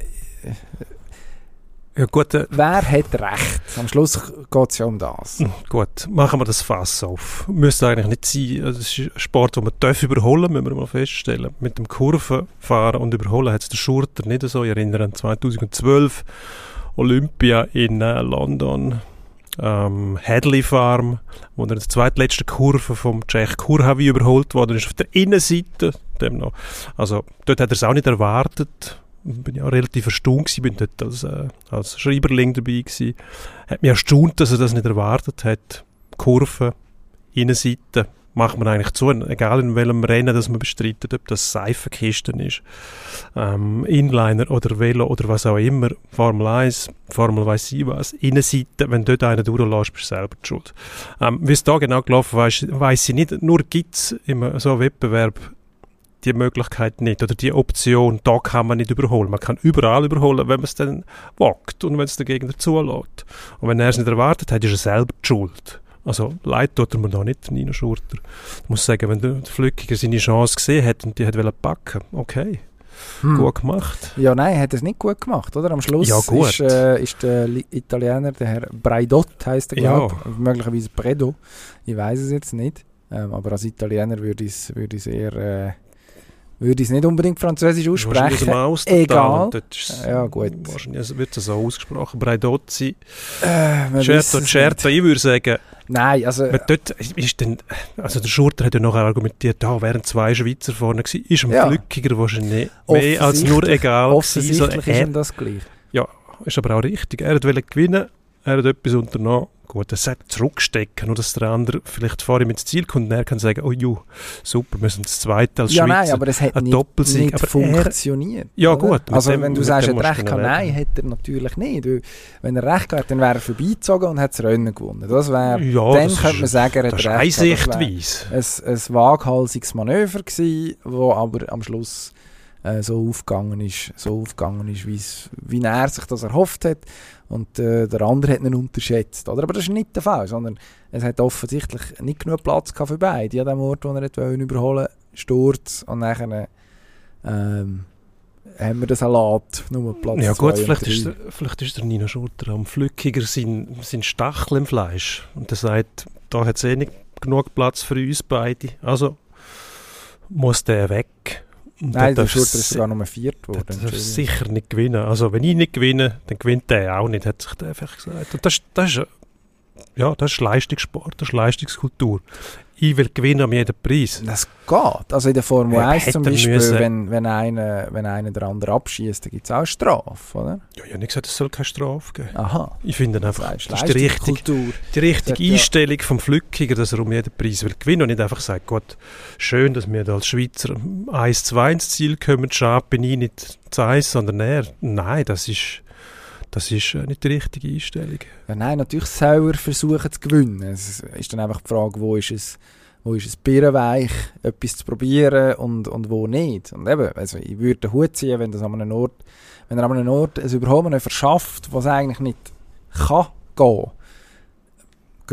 [SPEAKER 2] Ja gut, äh,
[SPEAKER 1] wer hat recht? Am Schluss geht es ja um das.
[SPEAKER 2] gut, machen wir das Fass auf. Müsste eigentlich nicht sein. Also, Das ist ein Sport, den man darf überholen, müssen wir mal feststellen. Mit dem Kurvenfahren und Überholen hat es der Schurter nicht so. Ich erinnere an 2012 Olympia in äh, London. Ähm, Hadley Farm, wo er in der zweitletzten Kurve vom Czech Kurhavi überholt worden ist, auf der Innenseite. Dem noch. Also dort hat er es auch nicht erwartet. Bin ja relativ erstaunt gewesen, bin dort als, äh, als Schreiberling dabei gewesen. Hat mich erstaunt, dass er das nicht erwartet hat. Kurve, Innenseite, macht man eigentlich zu, egal in welchem Rennen das man bestreitet, ob das Seifenkisten ist, ähm, Inliner oder Velo oder was auch immer, Formel 1, Formel weiss ich was, Innenseite, wenn dort einer durchlässt, bist du selber die schuld. Ähm, Wie es da genau gelaufen weiss, weiss ich nicht, nur gibt es immer so einen Wettbewerb die Möglichkeit nicht oder die Option, da kann man nicht überholen. Man kann überall überholen, wenn man es dann wagt und wenn es der Gegner zulässt. Und wenn er es nicht erwartet hat, ist er selber die Schuld. Also leid tut er mir da nicht, Nino Schurter. Ich muss sagen, wenn der Flückiger seine Chance gesehen hat und die hat wollen packen, okay,
[SPEAKER 1] Hm.
[SPEAKER 2] gut gemacht.
[SPEAKER 1] Ja, nein, hat es nicht gut gemacht, oder? Am Schluss
[SPEAKER 2] Ja.
[SPEAKER 1] Ist, äh, ist der Li- Italiener, der Herr Braidot heißt er,
[SPEAKER 2] Ja.
[SPEAKER 1] glaube ich. Möglicherweise Bredo. Ich weiß es jetzt nicht. Ähm, aber als Italiener würde ich es würde ich's eher äh, würde ich es nicht unbedingt französisch
[SPEAKER 2] aus
[SPEAKER 1] aussprechen.
[SPEAKER 2] Austertal
[SPEAKER 1] Egal.
[SPEAKER 2] ist
[SPEAKER 1] Ja, gut.
[SPEAKER 2] Wahrscheinlich wird es so ausgesprochen. Braidozzi,
[SPEAKER 1] Äh,
[SPEAKER 2] Certo, Certo. Ich würde sagen.
[SPEAKER 1] Nein, also
[SPEAKER 2] Weil dort ist dann, also der Schurter hat ja nachher argumentiert, da wären zwei Schweizer vorne gewesen. Ist dem
[SPEAKER 1] Ja.
[SPEAKER 2] Flückiger wahrscheinlich mehr als nur
[SPEAKER 1] Offensichtlich-
[SPEAKER 2] egal gewesen.
[SPEAKER 1] offensichtlich
[SPEAKER 2] So,
[SPEAKER 1] ist ihm das gleich.
[SPEAKER 2] ist aber auch richtig. Er wollte gewinnen, er hat etwas unternommen. Gut, er sagt zurückstecken, nur dass der andere vielleicht vor ihm ins Ziel kommt und er kann sagen, oh ju, super, wir sind das Zweite als
[SPEAKER 1] Ja,
[SPEAKER 2] Schweizer.
[SPEAKER 1] nein, aber es hat nicht, nicht
[SPEAKER 2] aber er-
[SPEAKER 1] funktioniert.
[SPEAKER 2] Ja,
[SPEAKER 1] oder?
[SPEAKER 2] gut, mit
[SPEAKER 1] Also
[SPEAKER 2] dem-
[SPEAKER 1] wenn du
[SPEAKER 2] mit
[SPEAKER 1] sagst, er hat recht gehabt, nein, hat er natürlich nicht. Wenn er recht gehabt hat, dann wäre er vorbeigezogen und hat das Rennen gewonnen. Das wäre,
[SPEAKER 2] ja,
[SPEAKER 1] dann
[SPEAKER 2] das
[SPEAKER 1] könnte man
[SPEAKER 2] ist,
[SPEAKER 1] sagen, er hat
[SPEAKER 2] das
[SPEAKER 1] recht gehabt. Das
[SPEAKER 2] Sichtweise.
[SPEAKER 1] ein, ein waghalsiges Manöver gewesen, wo aber am Schluss äh, so aufgegangen ist, so aufgegangen ist, wie er sich das erhofft hat und äh, der andere hat ihn unterschätzt. Oder? Aber das ist nicht der Fall, sondern es hat offensichtlich nicht genug Platz für beide. An dem Ort, wo er wollen überholen Sturz und nachher ähm, haben wir den Salat, nur Platz
[SPEAKER 2] Ja gut, vielleicht ist, der, vielleicht ist der Nino Schurter am Flückiger sein, sein Stachel im Fleisch. Und er sagt, da hat es eh nicht genug Platz für uns beide. Also muss der weg.
[SPEAKER 1] Nein, der
[SPEAKER 2] darf
[SPEAKER 1] Schurter ist sogar Nummer viert
[SPEAKER 2] der
[SPEAKER 1] geworden.
[SPEAKER 2] darf
[SPEAKER 1] Entschuldigung.
[SPEAKER 2] sicher nicht gewinnen. Also wenn ich nicht gewinne, dann gewinnt der auch nicht, hat sich der einfach gesagt. Und das, das ist ja, das ist Leistungssport, das ist Leistungskultur. Ich will gewinnen um jeden Preis.
[SPEAKER 1] Das geht. Also in der Formel
[SPEAKER 2] Ja,
[SPEAKER 1] 1 zum Beispiel,
[SPEAKER 2] müssen.
[SPEAKER 1] wenn, wenn, einer, wenn einer den anderen abschießt, dann gibt es auch Strafe, oder?
[SPEAKER 2] Ja, ich habe nicht gesagt, es soll keine Strafe geben.
[SPEAKER 1] Aha.
[SPEAKER 2] Ich finde
[SPEAKER 1] Das
[SPEAKER 2] einfach,
[SPEAKER 1] heißt
[SPEAKER 2] das ist die richtige, die richtige
[SPEAKER 1] ja.
[SPEAKER 2] Einstellung vom Flückiger, dass er um jeden Preis will gewinnen und nicht einfach sagt, Gott, schön, dass wir da als Schweizer 1-2 ins Ziel kommen, schade bin ich nicht zu 1, sondern er. Nein, das ist, das ist äh, nicht die richtige Einstellung.
[SPEAKER 1] Ja, nein, natürlich soll er versuchen zu gewinnen. Es ist dann einfach die Frage, wo ist es, wo ist es birrenweich, etwas zu probieren und, und wo nicht. Und eben, also ich würde den Hut ziehen, wenn das an einem Ort, wenn er an einem Ort ein Überholmen verschafft, was eigentlich nicht kann gehen.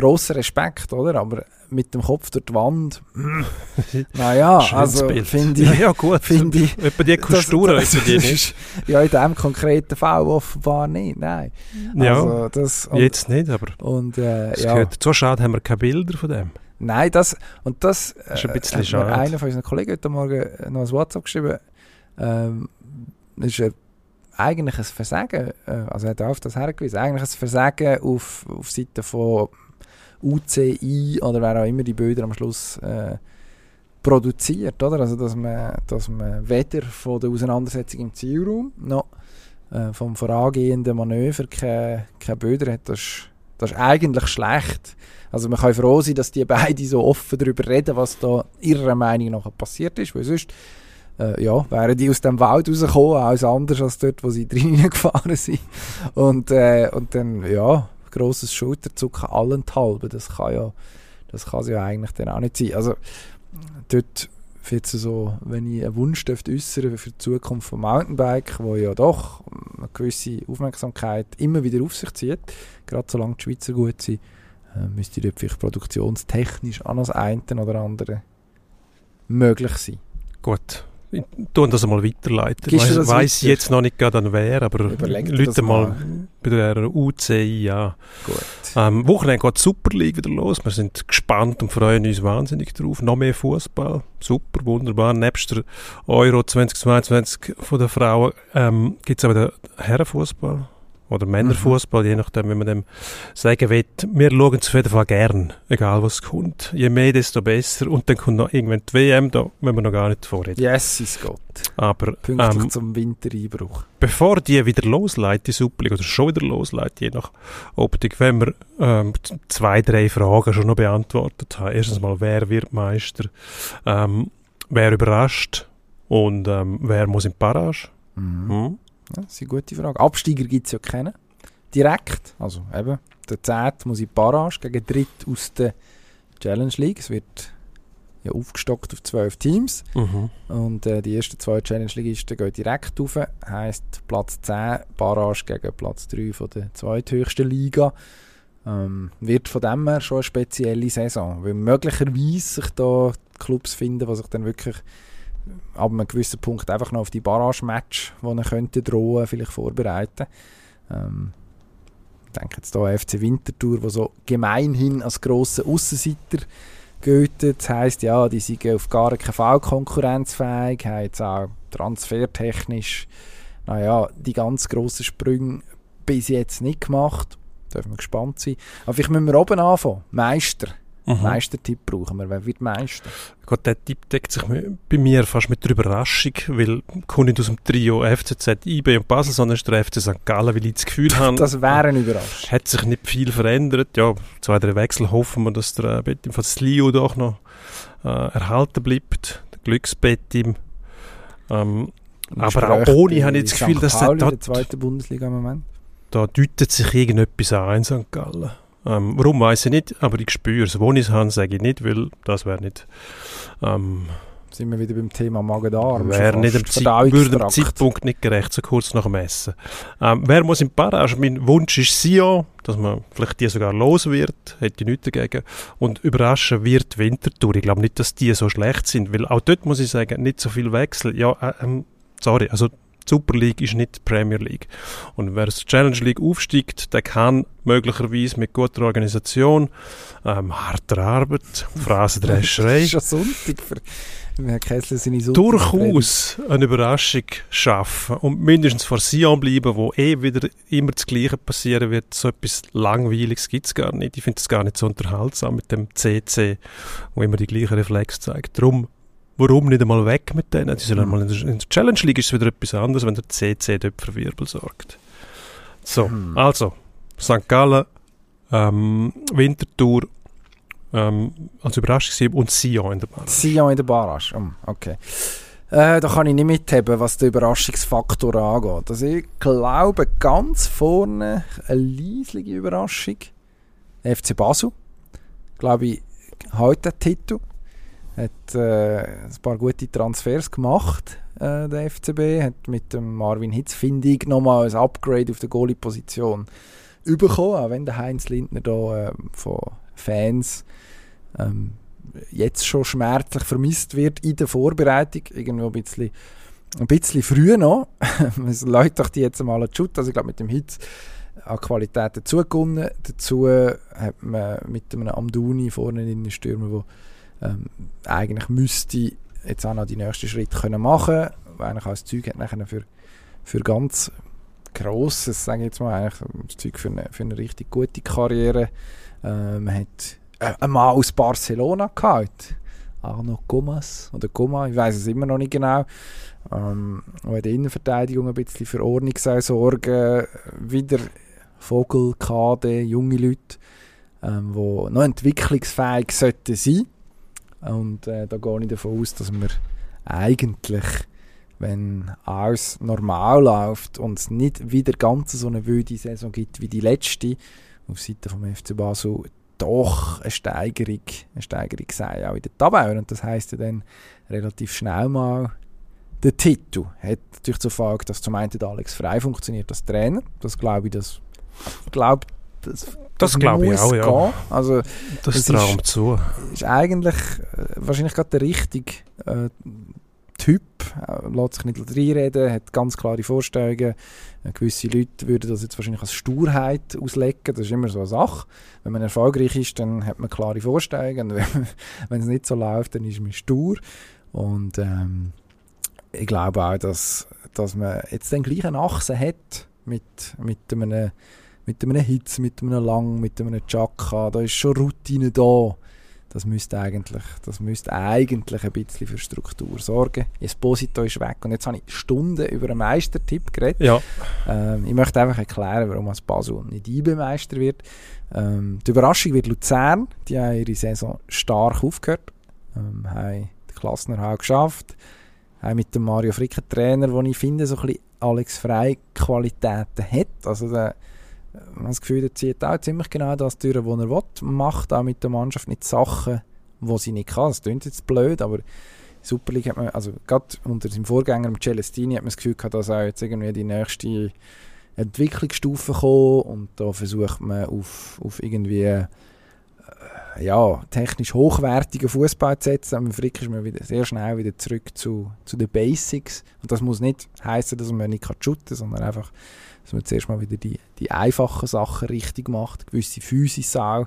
[SPEAKER 1] Grosser Respekt, oder? Aber mit dem Kopf durch die Wand, mm, [laughs] naja, also finde
[SPEAKER 2] Ja,
[SPEAKER 1] ich,
[SPEAKER 2] ja, gut.
[SPEAKER 1] finde ich,
[SPEAKER 2] Etwa die Kultur, [laughs]
[SPEAKER 1] das,
[SPEAKER 2] die
[SPEAKER 1] das
[SPEAKER 2] nicht.
[SPEAKER 1] ist, [laughs] ja, in diesem konkreten Fall offenbar nicht, nein.
[SPEAKER 2] Ja,
[SPEAKER 1] Also, das, und,
[SPEAKER 2] jetzt nicht, aber
[SPEAKER 1] und äh,
[SPEAKER 2] es
[SPEAKER 1] ja,
[SPEAKER 2] gehört dazu. Schade, haben wir keine Bilder von dem.
[SPEAKER 1] nein, das, und das, äh,
[SPEAKER 2] Das ist ein bisschen
[SPEAKER 1] mir
[SPEAKER 2] schade.
[SPEAKER 1] einer von unseren Kollegen heute Morgen noch ein WhatsApp geschrieben, ähm, das ist ein, eigentlich ein Versagen, äh, also er hat auf das hergewiesen, eigentlich ein Versagen auf, auf Seite von UCI oder wer auch immer die Bilder am Schluss äh, produziert, oder? Also dass man, dass man weder von der Auseinandersetzung im Zielraum noch äh, vom vorangehenden Manöver keine, keine Bilder hat, das ist, das ist eigentlich schlecht. Also man kann froh sein, dass die beiden so offen darüber reden, was da ihrer Meinung nach passiert ist, weil sonst äh, ja, wären die aus dem Wald rausgekommen, alles anders als dort, wo sie [laughs] drin gefahren sind. Und, äh, und dann, ja, grosses Schulterzucken allenthalben, das kann ja, das kann ja eigentlich dann auch nicht sein. Also dort jetzt so, wenn ich einen Wunsch dürfte äußern für die Zukunft vom Mountainbike, wo ja doch eine gewisse Aufmerksamkeit immer wieder auf sich zieht, gerade solange die Schweizer gut sind, äh, müsste dort vielleicht produktionstechnisch noch das eine oder andere möglich sein.
[SPEAKER 2] Gut. Ich tue das einmal weiterleiten. Ich weiß jetzt noch nicht gerade an wer, aber Leute mal
[SPEAKER 1] mal.
[SPEAKER 2] bei der UCI an.
[SPEAKER 1] Gut.
[SPEAKER 2] Ähm, Wochenende geht die Super League wieder los. Wir sind gespannt und freuen uns wahnsinnig drauf. Noch mehr Fußball. Super, wunderbar. Nebst der Euro 2022 von der Frauen ähm, gibt es aber den Herrenfußball oder Männerfußball, je nachdem, wie man dem sagen will. Wir schauen es auf jeden Fall gern, egal was kommt. Je mehr, desto besser. Und dann kommt noch irgendwann die WM, da müssen wir noch gar nicht vorreden.
[SPEAKER 1] Yes, ist Gott.
[SPEAKER 2] Aber
[SPEAKER 1] Pünktlich
[SPEAKER 2] ähm,
[SPEAKER 1] zum Wintereinbruch.
[SPEAKER 2] bevor die wieder losleitet, die Super League, oder schon wieder losleitet, je nach Optik, wenn wir ähm, zwei, drei Fragen schon noch beantwortet haben. Erstens mal, wer wird Meister? Ähm, wer überrascht? Und ähm, wer muss in die Barrage?
[SPEAKER 1] Mhm.
[SPEAKER 2] Hm?
[SPEAKER 1] Ja, das ist eine gute Frage. Absteiger gibt es ja keinen. Direkt. Also eben, der 10. muss in die Barrage gegen Dritt aus der Challenge League. Es wird ja aufgestockt auf 12 Teams.
[SPEAKER 2] Mhm.
[SPEAKER 1] Und äh, die ersten zwei Challenge Ligisten gehen direkt rauf. Heisst Platz 10, Barrage gegen Platz 3 von der zweithöchsten Liga. Ähm, wird von dem her schon eine spezielle Saison. Weil möglicherweise sich da Clubs finden, die sich dann wirklich ab einem gewissen Punkt einfach noch auf die Barrage-Match, die ihnen könnte drohen, vielleicht vorbereiten. Ähm, ich denke jetzt hier FC Winterthur, wo so gemeinhin als grosser Aussenseiter gilt. Das heisst, ja, die sind auf gar keinen Fall konkurrenzfähig, haben jetzt auch transfertechnisch, naja, die ganz grossen Sprünge bis jetzt nicht gemacht. Dürfen wir gespannt sein. Aber vielleicht müssen wir oben anfangen. Meister.
[SPEAKER 2] Mhm.
[SPEAKER 1] Meistertipp brauchen wir. Wer wird Meister?
[SPEAKER 2] Gott, der Tipp deckt sich bei mir fast mit der Überraschung, weil ich komme nicht aus dem Trio FCZ, IB und Basel, sondern ist der FC St. Gallen, weil ich das Gefühl [laughs] habe,
[SPEAKER 1] Das wäre eine Überraschung.
[SPEAKER 2] hat sich nicht viel verändert. Ja, zwei, drei Wechsel hoffen wir, dass der äh, Bettim von Slio doch noch äh, erhalten bleibt. Der Glücksbettim. Ähm, aber auch ohne habe ich das Gefühl, dass
[SPEAKER 1] Pauli
[SPEAKER 2] der
[SPEAKER 1] in der zweiten Bundesliga im Moment.
[SPEAKER 2] da deutet sich irgendetwas an in St. Gallen. Ähm, warum weiß ich nicht, aber ich spüre es. Wo ich es habe, sage ich nicht, weil das wäre nicht, ähm,
[SPEAKER 1] Sind wir wieder beim Thema Magen-Darm.
[SPEAKER 2] wäre nicht am würde dem. Zeitpunkt nicht gerecht, so kurz nach dem Essen. Ähm, wer muss in Barrage? Mein Wunsch ist Sion, dass man vielleicht die sogar los wird, hätte ich nichts dagegen. Und überraschen wird Winterthur. Ich glaube nicht, dass die so schlecht sind, weil auch dort muss ich sagen, nicht so viel Wechsel. Ja, äh, ähm, sorry, also die Super League ist nicht die Premier League. Und wer aus der Challenge League aufsteigt, der kann möglicherweise mit guter Organisation, ähm, harter Arbeit, [laughs]
[SPEAKER 1] Das
[SPEAKER 2] Phrasendrescherei,
[SPEAKER 1] ist schon Sonntag für Herr Kessler seine Sonntag.
[SPEAKER 2] durchaus eine Überraschung schaffen und mindestens vor Sion bleiben, wo eh wieder immer das Gleiche passieren wird. So etwas Langweiliges gibt es gar nicht. Ich finde es gar nicht so unterhaltsam mit dem CC, wo immer die gleichen Reflex zeigt. Darum, warum nicht einmal weg mit denen? Die sollen
[SPEAKER 1] Mhm.
[SPEAKER 2] mal in der, in der Challenge League ist es wieder etwas anderes, wenn der CC dort für Wirbel sorgt. So,
[SPEAKER 1] Mhm.
[SPEAKER 2] also, St. Gallen, ähm, Winterthur, ähm, als Überraschung und Sion in der Bahn.
[SPEAKER 1] Sion in der Barrage. Oh, okay. Äh, da kann ich nicht mitheben, was den Überraschungsfaktor angeht. Also ich glaube, ganz vorne eine leisliche Überraschung. FC Basel. Glaube ich, heute Titel. Hat äh, ein paar gute Transfers gemacht, äh, der FCB. Hat mit dem Marvin Hitz, finde ich, nochmal ein Upgrade auf der Goalie-Position bekommen, auch wenn der Heinz Lindner da äh, von Fans ähm, jetzt schon schmerzlich vermisst wird in der Vorbereitung. Irgendwo ein bisschen, ein bisschen früh noch. [laughs] es läuft doch die jetzt mal an Schutt. Also ich glaube, mit dem Hitz an Qualität dazugewonnen. Dazu hat man mit einem Amduni vorne in den Stürmer, der ähm, eigentlich müsste jetzt auch noch die nächsten Schritte können machen können, eigentlich auch das Zeug hat nachher für, für ganz grosses, sage ich jetzt mal, eigentlich das Zeug für eine, für eine richtig gute Karriere. Äh, man hat äh, einen Mann aus Barcelona gehabt, Arno Gomas oder Goma, ich weiß es immer noch nicht genau. Ähm, und in der Innenverteidigung ein bisschen für Ordnung sorgen, wieder Vogel, KD, junge Leute, ähm, die noch entwicklungsfähig sollten sein. Und äh, da gehe ich davon aus, dass wir eigentlich, wenn alles normal läuft und es nicht wieder ganz so eine wilde Saison gibt wie die letzte, auf Seite vom FC Basel doch eine Steigerung, eine Steigerung sei, auch in der Tabelle. Und das heisst ja dann relativ schnell mal der Titel. Hat natürlich zur Folge, dass zum einen Alex Frei funktioniert als Trainer. Das glaube ich, das glaube das, das,
[SPEAKER 2] das glaube ich auch, ja.
[SPEAKER 1] Also,
[SPEAKER 2] das traum zu.
[SPEAKER 1] Ist eigentlich äh, wahrscheinlich gerade der richtige äh, Typ, äh, lässt sich nicht reinreden, hat ganz klare Vorstellungen. Äh, gewisse Leute würden das jetzt wahrscheinlich als Sturheit auslegen, das ist immer so eine Sache. Wenn man erfolgreich ist, dann hat man klare Vorstellungen. Und wenn [laughs] es nicht so läuft, dann ist man stur. Und ähm, ich glaube auch, dass, dass man jetzt den gleichen Achsen hat mit, mit einem mit einem Hitz, mit einem Lang, mit einem Chaka, da ist schon Routine da das müsste eigentlich, das müsste eigentlich ein bisschen für Struktur sorgen. Esposito ist weg und jetzt habe ich Stunden über einen Meistertipp geredet.
[SPEAKER 2] Ja.
[SPEAKER 1] Ähm, ich möchte einfach erklären, warum als Basel nicht IB-Meister wird. Ähm, die Überraschung wird Luzern, die haben ihre Saison stark aufgehört, ähm, haben den Klassenerhalt geschafft, haben mit dem Mario Frick einen Trainer, den ich finde, so ein bisschen Alex Frei Qualitäten hat. Also der, man hat das Gefühl, er zieht auch ziemlich genau das durch, was er will. Macht auch mit der Mannschaft nicht Sachen, die sie nicht kann. Das klingt jetzt blöd, aber Super League hat man, also gerade unter seinem Vorgänger Celestini hat man das Gefühl gehabt, dass auch jetzt irgendwie die nächste Entwicklungsstufe kommt und da versucht man auf, auf irgendwie äh, ja, technisch hochwertigen Fußball zu setzen. Mit Frick ist man wieder sehr schnell wieder zurück zu, zu den Basics. Und das muss nicht heißen, dass man nicht shooten kann, sondern einfach dass man zuerst mal wieder die, die einfachen Sachen richtig macht, gewisse Physis auch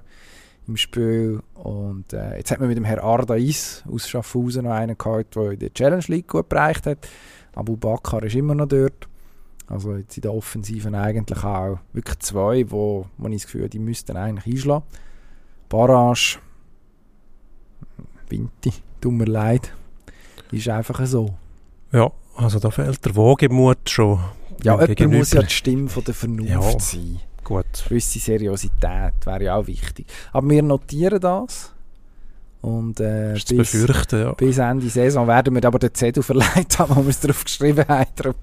[SPEAKER 1] im Spiel. Und äh, jetzt hat man mit dem Herrn Ardais aus Schaffhausen noch einen gehabt, der in der Challenge League gut bereicht hat. Abu Bakr ist immer noch dort. Also jetzt in der Offensiven eigentlich auch wirklich zwei, wo man das Gefühl die müssten eigentlich einschlagen. Barrage, Vinti, tut mir leid, ist einfach so.
[SPEAKER 2] Ja, also da fehlt der Wogemut schon
[SPEAKER 1] ja, jemand muss ja die Stimme von der Vernunft
[SPEAKER 2] ja,
[SPEAKER 1] sein.
[SPEAKER 2] Gut.
[SPEAKER 1] Gewisse Seriosität wäre ja auch wichtig. Aber wir notieren das. Und äh,
[SPEAKER 2] bis, befürchten, ja.
[SPEAKER 1] bis Ende Saison werden wir aber den Zettel verleiht haben, wo wir es drauf geschrieben haben. Darum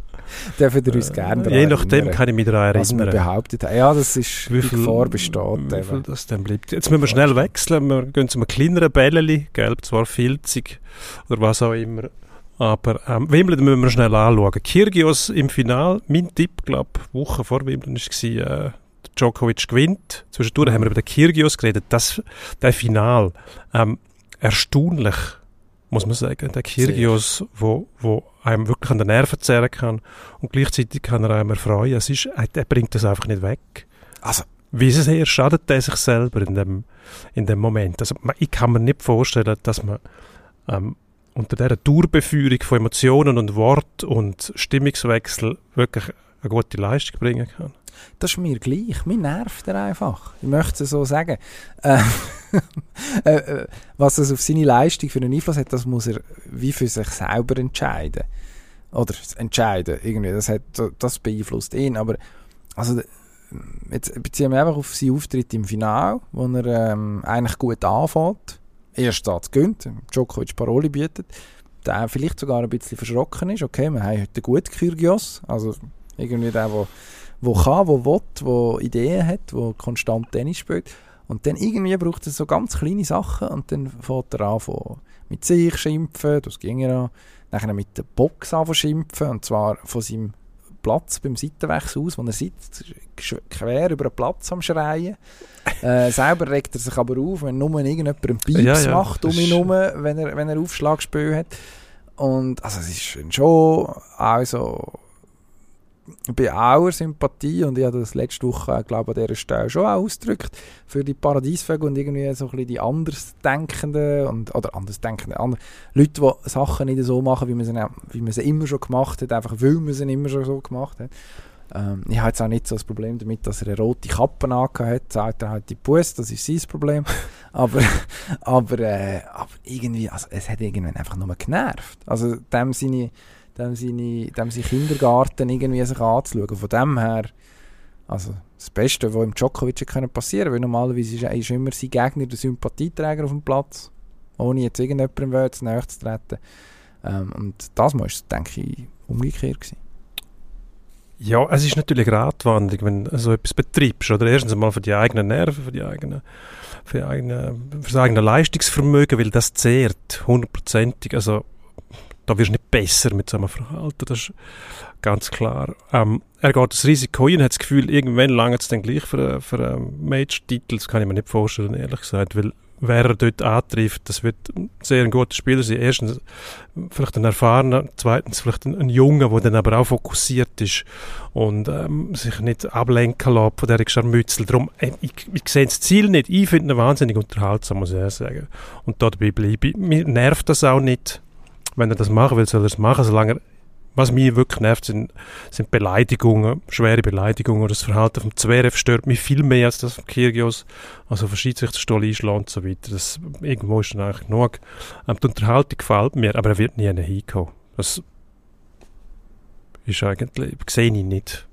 [SPEAKER 1] dürfen wir uns äh, gerne
[SPEAKER 2] Je nachdem kann ich mich daran erinnern. Was wir
[SPEAKER 1] behauptet haben. Ja, das ist
[SPEAKER 2] wie viel,
[SPEAKER 1] Gefahr besteht.
[SPEAKER 2] Wie viel das dann bleibt. Jetzt müssen wir schnell wechseln. Wir gehen zu einem kleineren Bälleli, gelb, zwar filzig oder was auch immer. Aber ähm, Wimbledon müssen wir schnell anschauen. Kyrgios im Final, mein Tipp, glaube ich, Woche vor Wimbledon war, äh, Djokovic gewinnt. Zwischendurch haben wir über den Kyrgios geredet. Das, der Final, ähm, erstaunlich, muss man sagen. Der Kyrgios, wo, wo einem wirklich an den Nerven zehren kann und gleichzeitig kann er einem erfreuen. Es ist, er bringt das einfach nicht weg. Also, wie sehr schadet er sich selber in dem, in dem Moment. Also, ich kann mir nicht vorstellen, dass man ähm, unter dieser Durchbeführung von Emotionen und Wort und Stimmungswechsel wirklich eine gute Leistung bringen kann.
[SPEAKER 1] Das ist mir gleich. Mir nervt er einfach. Ich möchte es so sagen. Äh, [laughs] äh, äh, was es auf seine Leistung für einen Einfluss hat, das muss er wie für sich selber entscheiden. Oder entscheiden. Irgendwie. Das, hat, das beeinflusst ihn. Aber also, jetzt beziehen wir einfach auf seinen Auftritt im Finale, wo er ähm, eigentlich gut anfängt Erstsatz gönnt, Djokovic Paroli bietet, der vielleicht sogar ein bisschen verschrocken ist. Okay, wir haben heute einen guten Kyrgios, also irgendwie der, der, der kann, der will, der Ideen hat, der konstant Tennis spielt. Und dann irgendwie braucht es so ganz kleine Sachen und dann fängt er an mit sich schimpfen, das ging ja auch. Dann mit der Box an schimpfen und zwar von seinem Platz beim Seitenwechsel aus, wo er sitzt, quer über den Platz am Schreien. äh, selber regt er sich aber auf, wenn nur irgendjemand einen Pieps ja, ja, macht um ihn herum, wenn er, wenn er Aufschlagspiel hat. Und also es ist schon also bei aller Sympathie und ich habe das letzte Woche, glaube an dieser Stelle schon auch ausgedrückt, für die Paradiesvögel und irgendwie so ein bisschen die Andersdenkenden und, oder Andersdenkenden, andere, Leute, die Sachen nicht so machen, wie man, sie, wie man sie immer schon gemacht hat, einfach weil man sie immer schon so gemacht hat. Ähm, ich habe jetzt auch nicht so das Problem damit, dass er eine rote Kappe angehört hat, sagt er halt die Bus, das ist sein Problem. [laughs] aber aber, äh, aber irgendwie, also es hat irgendwann einfach nur genervt. Also dem seine dem seine, dem seine Kindergarten irgendwie sich anzuschauen. Von dem her, also das Beste, was im Djokovic passieren können weil normalerweise ist, ist immer sein Gegner der Sympathieträger auf dem Platz, ohne jetzt irgendjemandem zu nahe zu treten. Ähm, und das war, denke ich, umgekehrt gewesen.
[SPEAKER 2] Ja, es ist natürlich Gratwanderung, wenn du so etwas betreibst. Oder erstens einmal für die eigenen Nerven, für, die eigene, für, die eigene, für das eigene Leistungsvermögen, weil das zehrt, hundertprozentig. Also da wirst du nicht besser mit so einem Verhalten, das ist ganz klar. Ähm, er geht das Risiko ein, hat das Gefühl, irgendwann lange es dann gleich für, für einen Match-Titel, das kann ich mir nicht vorstellen, ehrlich gesagt, weil wer er dort antrifft, das wird ein sehr guter Spieler sein. Erstens vielleicht ein erfahrener, zweitens vielleicht ein, ein Junger, der dann aber auch fokussiert ist und ähm, sich nicht ablenken lässt von dieser Scharmützel. Darum, äh, ich, ich sehe das Ziel nicht. Ich finde ihn wahnsinnig unterhaltsam, muss ich sagen. Und dabei bleibe ich. Mir nervt das auch nicht wenn er das machen will, soll er es machen, solange er was mich wirklich nervt, sind, sind Beleidigungen, schwere Beleidigungen. Das Verhalten vom Zverev stört mich viel mehr als das von Kyrgios. Also von Schiedsrichterstuhl einschlagen und so weiter. Das, irgendwo ist dann eigentlich genug. Ähm, die Unterhaltung gefällt mir, aber er wird nie hinkommen. Das ist eigentlich, sehe ich nicht.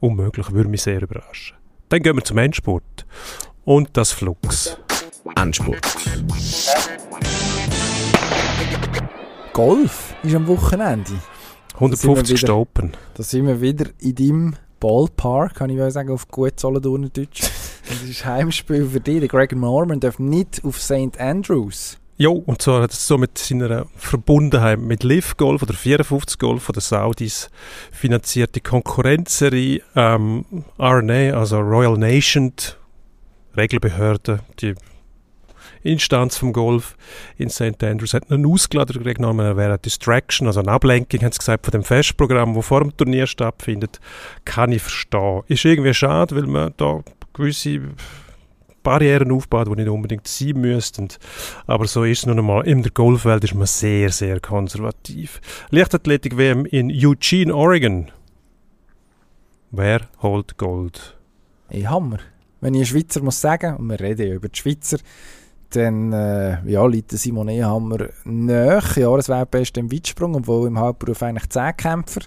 [SPEAKER 2] Unmöglich, würde mich sehr überraschen. Dann gehen wir zum Endspurt. Und das Flux.
[SPEAKER 3] Endspurt.
[SPEAKER 1] Golf ist am Wochenende.
[SPEAKER 2] 150 da Open.
[SPEAKER 1] Da sind wir wieder in deinem Ballpark, kann ich sagen, auf gut Solothurner Deutsch. [laughs] das ist Heimspiel für dich. Der Greg Norman darf nicht auf St. Andrews.
[SPEAKER 2] Ja, und zwar hat es so mit seiner Verbundenheit mit Liv Golf oder 54 Golf von den Saudis finanzierte Konkurrenzserie ähm, RNA, also Royal Nation, Regelbehörde, die Instanz vom Golf in St. Andrews hat einen ausgeladen genommen, er wäre eine Distraction, also eine Ablenkung, haben sie gesagt, von dem Festprogramm, das vor dem Turnier stattfindet, kann ich verstehen. Ist irgendwie schade, weil man da gewisse Barrieren aufbaut, die nicht unbedingt sein müssten. Aber so ist es nun einmal. In der Golfwelt ist man sehr, sehr konservativ. Leichtathletik-WM in Eugene, Oregon. Wer holt Gold?
[SPEAKER 1] Hey, Hammer. Wenn ich einen Schweizer muss sagen, und wir reden ja über die Schweizer, dann äh, ja, liegt Simon Ehammer nach. Jahresweltbeste im Weitsprung, obwohl im Hauptberuf eigentlich Zehnkämpfer.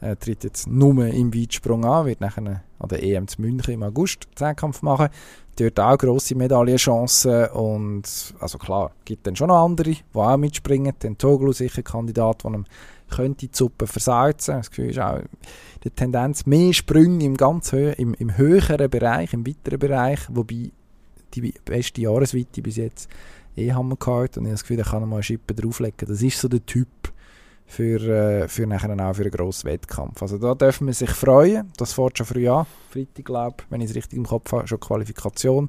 [SPEAKER 1] Er tritt jetzt nur im Weitsprung an, wird nachher an der EM zu München im August Zehnkampf machen. Dort auch grosse Medaillenchancen und also klar, gibt dann schon noch andere, die auch mitspringen. Den Toglu sicher Kandidat, der ihm könnte die Suppe versalzen. Das Gefühl ist auch die Tendenz mehr Sprünge im ganz Hö im, im höheren Bereich, im weiteren Bereich, wobei die beste Jahresweite bis jetzt eh haben wir gehabt und ich habe das Gefühl, ich kann mal eine Schippe drauflegen. Das ist so der Typ für, äh, für nachher auch für einen grossen Wettkampf. Also da dürfen wir sich freuen. Das fährt schon früh an. Freitag, glaube ich, wenn ich es richtig im Kopf habe, schon Qualifikation.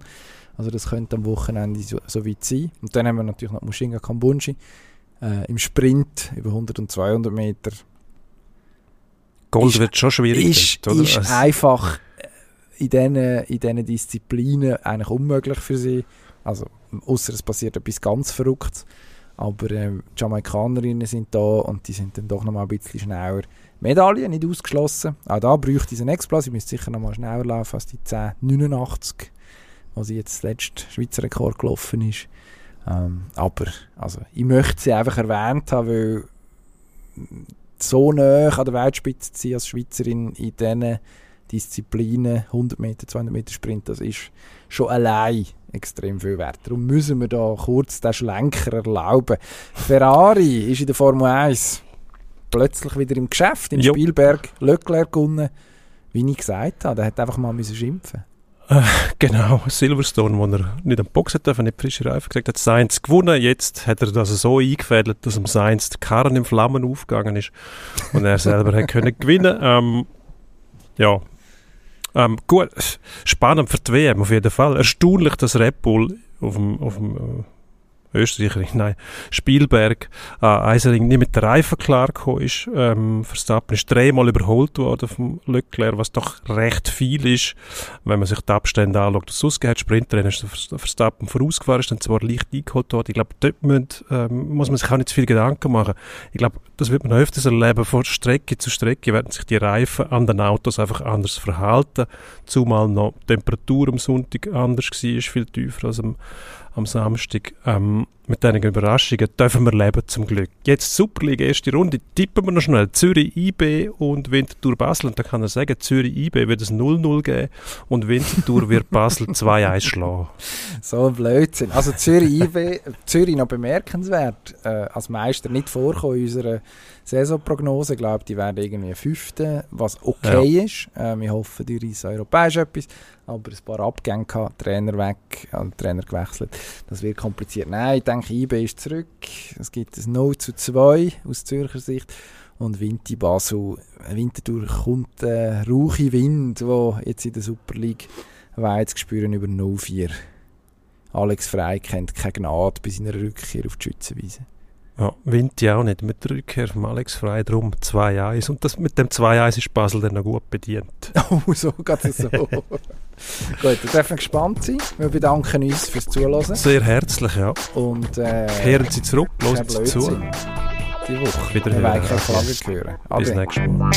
[SPEAKER 1] Also das könnte am Wochenende so, so weit sein. Und dann haben wir natürlich noch Mushinga Kambunji äh, im Sprint über 100 und 200 Meter.
[SPEAKER 2] Gold ist, wird schon schwierig.
[SPEAKER 1] Ist, ist also einfach in diesen, in diesen Disziplinen eigentlich unmöglich für sie. Also, außer es passiert etwas ganz Verrücktes. Aber äh, die Jamaikanerinnen sind da und die sind dann doch noch mal ein bisschen schneller. Medaillen nicht ausgeschlossen. Auch da bräuchte ich einen Explosiv. Ich müsste sicher noch mal schneller laufen als die 10,89, wo sie jetzt das letzte Schweizer Rekord gelaufen ist. Ähm, aber also, ich möchte sie einfach erwähnt haben, weil so nah an der Weltspitze zu sein als Schweizerin in diesen Disziplinen, 100 Meter, 200 Meter Sprint, das ist schon allein extrem viel wert. Darum müssen wir da kurz den Schlenker erlauben. Ferrari ist in der Formel 1 plötzlich wieder im Geschäft, in jo. Spielberg, Leclerc gewonnen. Wie ich gesagt habe, der hat einfach mal müssen schimpfen
[SPEAKER 2] Äh, genau, Silverstone, wo er nicht am Boxen darf, nicht frische Reifen gesagt hat, Sainz gewonnen. Jetzt hat er das so eingefädelt, dass am Sainz der Karren in Flammen aufgegangen ist und er selber [laughs] hat können gewinnen. Ähm, ja, ähm, gut, spannend für die WM auf jeden Fall. Erstaunlich, dass Red Bull auf dem, auf dem äh, Österreicher, [laughs] nein, Spielberg, äh, Eisering nicht mit der Reifen klargekommen ist. Ähm, Verstappen ist dreimal überholt worden vom Leclerc, was doch recht viel ist, wenn man sich die Abstände anschaut. Das hat Sprintrennen ist Verstappen vorausgefahren, ist dann zwar leicht eingeholt worden. Ich glaube, dort müssen, ähm, muss man sich auch nicht zu viel Gedanken machen. Ich glaube, das wird man öfters erleben, von Strecke zu Strecke werden sich die Reifen an den Autos einfach anders verhalten, zumal noch die Temperatur am Sonntag anders war, viel tiefer als am am Samstag. Ähm, mit diesen Überraschungen dürfen wir leben, zum Glück. Jetzt Superliga, erste Runde, tippen wir noch schnell. Zürich IB und Winterthur Basel. Und da kann er sagen, Zürich IB wird es 0-0 geben und Winterthur wird Basel [laughs] 2-1 schlagen.
[SPEAKER 1] So ein Blödsinn. Also Zürich IB, Zürich noch bemerkenswert, äh, als Meister nicht vorkommen in unserer Saisonprognose. Ich glaube, die werden irgendwie Fünfte, was okay ja. ist. Äh, wir hoffen, die reisen europäisch etwas. Aber ein paar Abgänge gehabt, Trainer weg, äh, Trainer gewechselt. Das wird kompliziert. Nein, ich denke, IB ist zurück. Es gibt ein 0 zu 2 aus Zürcher Sicht. Und Vinti Basel, Winterthur kommt der äh, rauche Wind, der jetzt in der Super League weit zu spüren über 0-4. Alex Frey kennt keine Gnade bei seiner Rückkehr auf die Schützenwiese.
[SPEAKER 2] Ja, Vinti auch nicht. Mit der Rückkehr von Alex Frey drum 2-1. Und das, mit dem 2-1 ist Basel dann noch gut bedient. [laughs]
[SPEAKER 1] Oh, so geht es so. [laughs] Gut, da dürfen gespannt sein. Wir bedanken uns fürs Zuhören.
[SPEAKER 2] Sehr herzlich, ja.
[SPEAKER 1] Und äh,
[SPEAKER 2] Sie zurück, hören Sie zu.
[SPEAKER 1] Die Woche.
[SPEAKER 2] Wieder
[SPEAKER 1] Wir hören. keine Frage hören.
[SPEAKER 2] Bis Mal.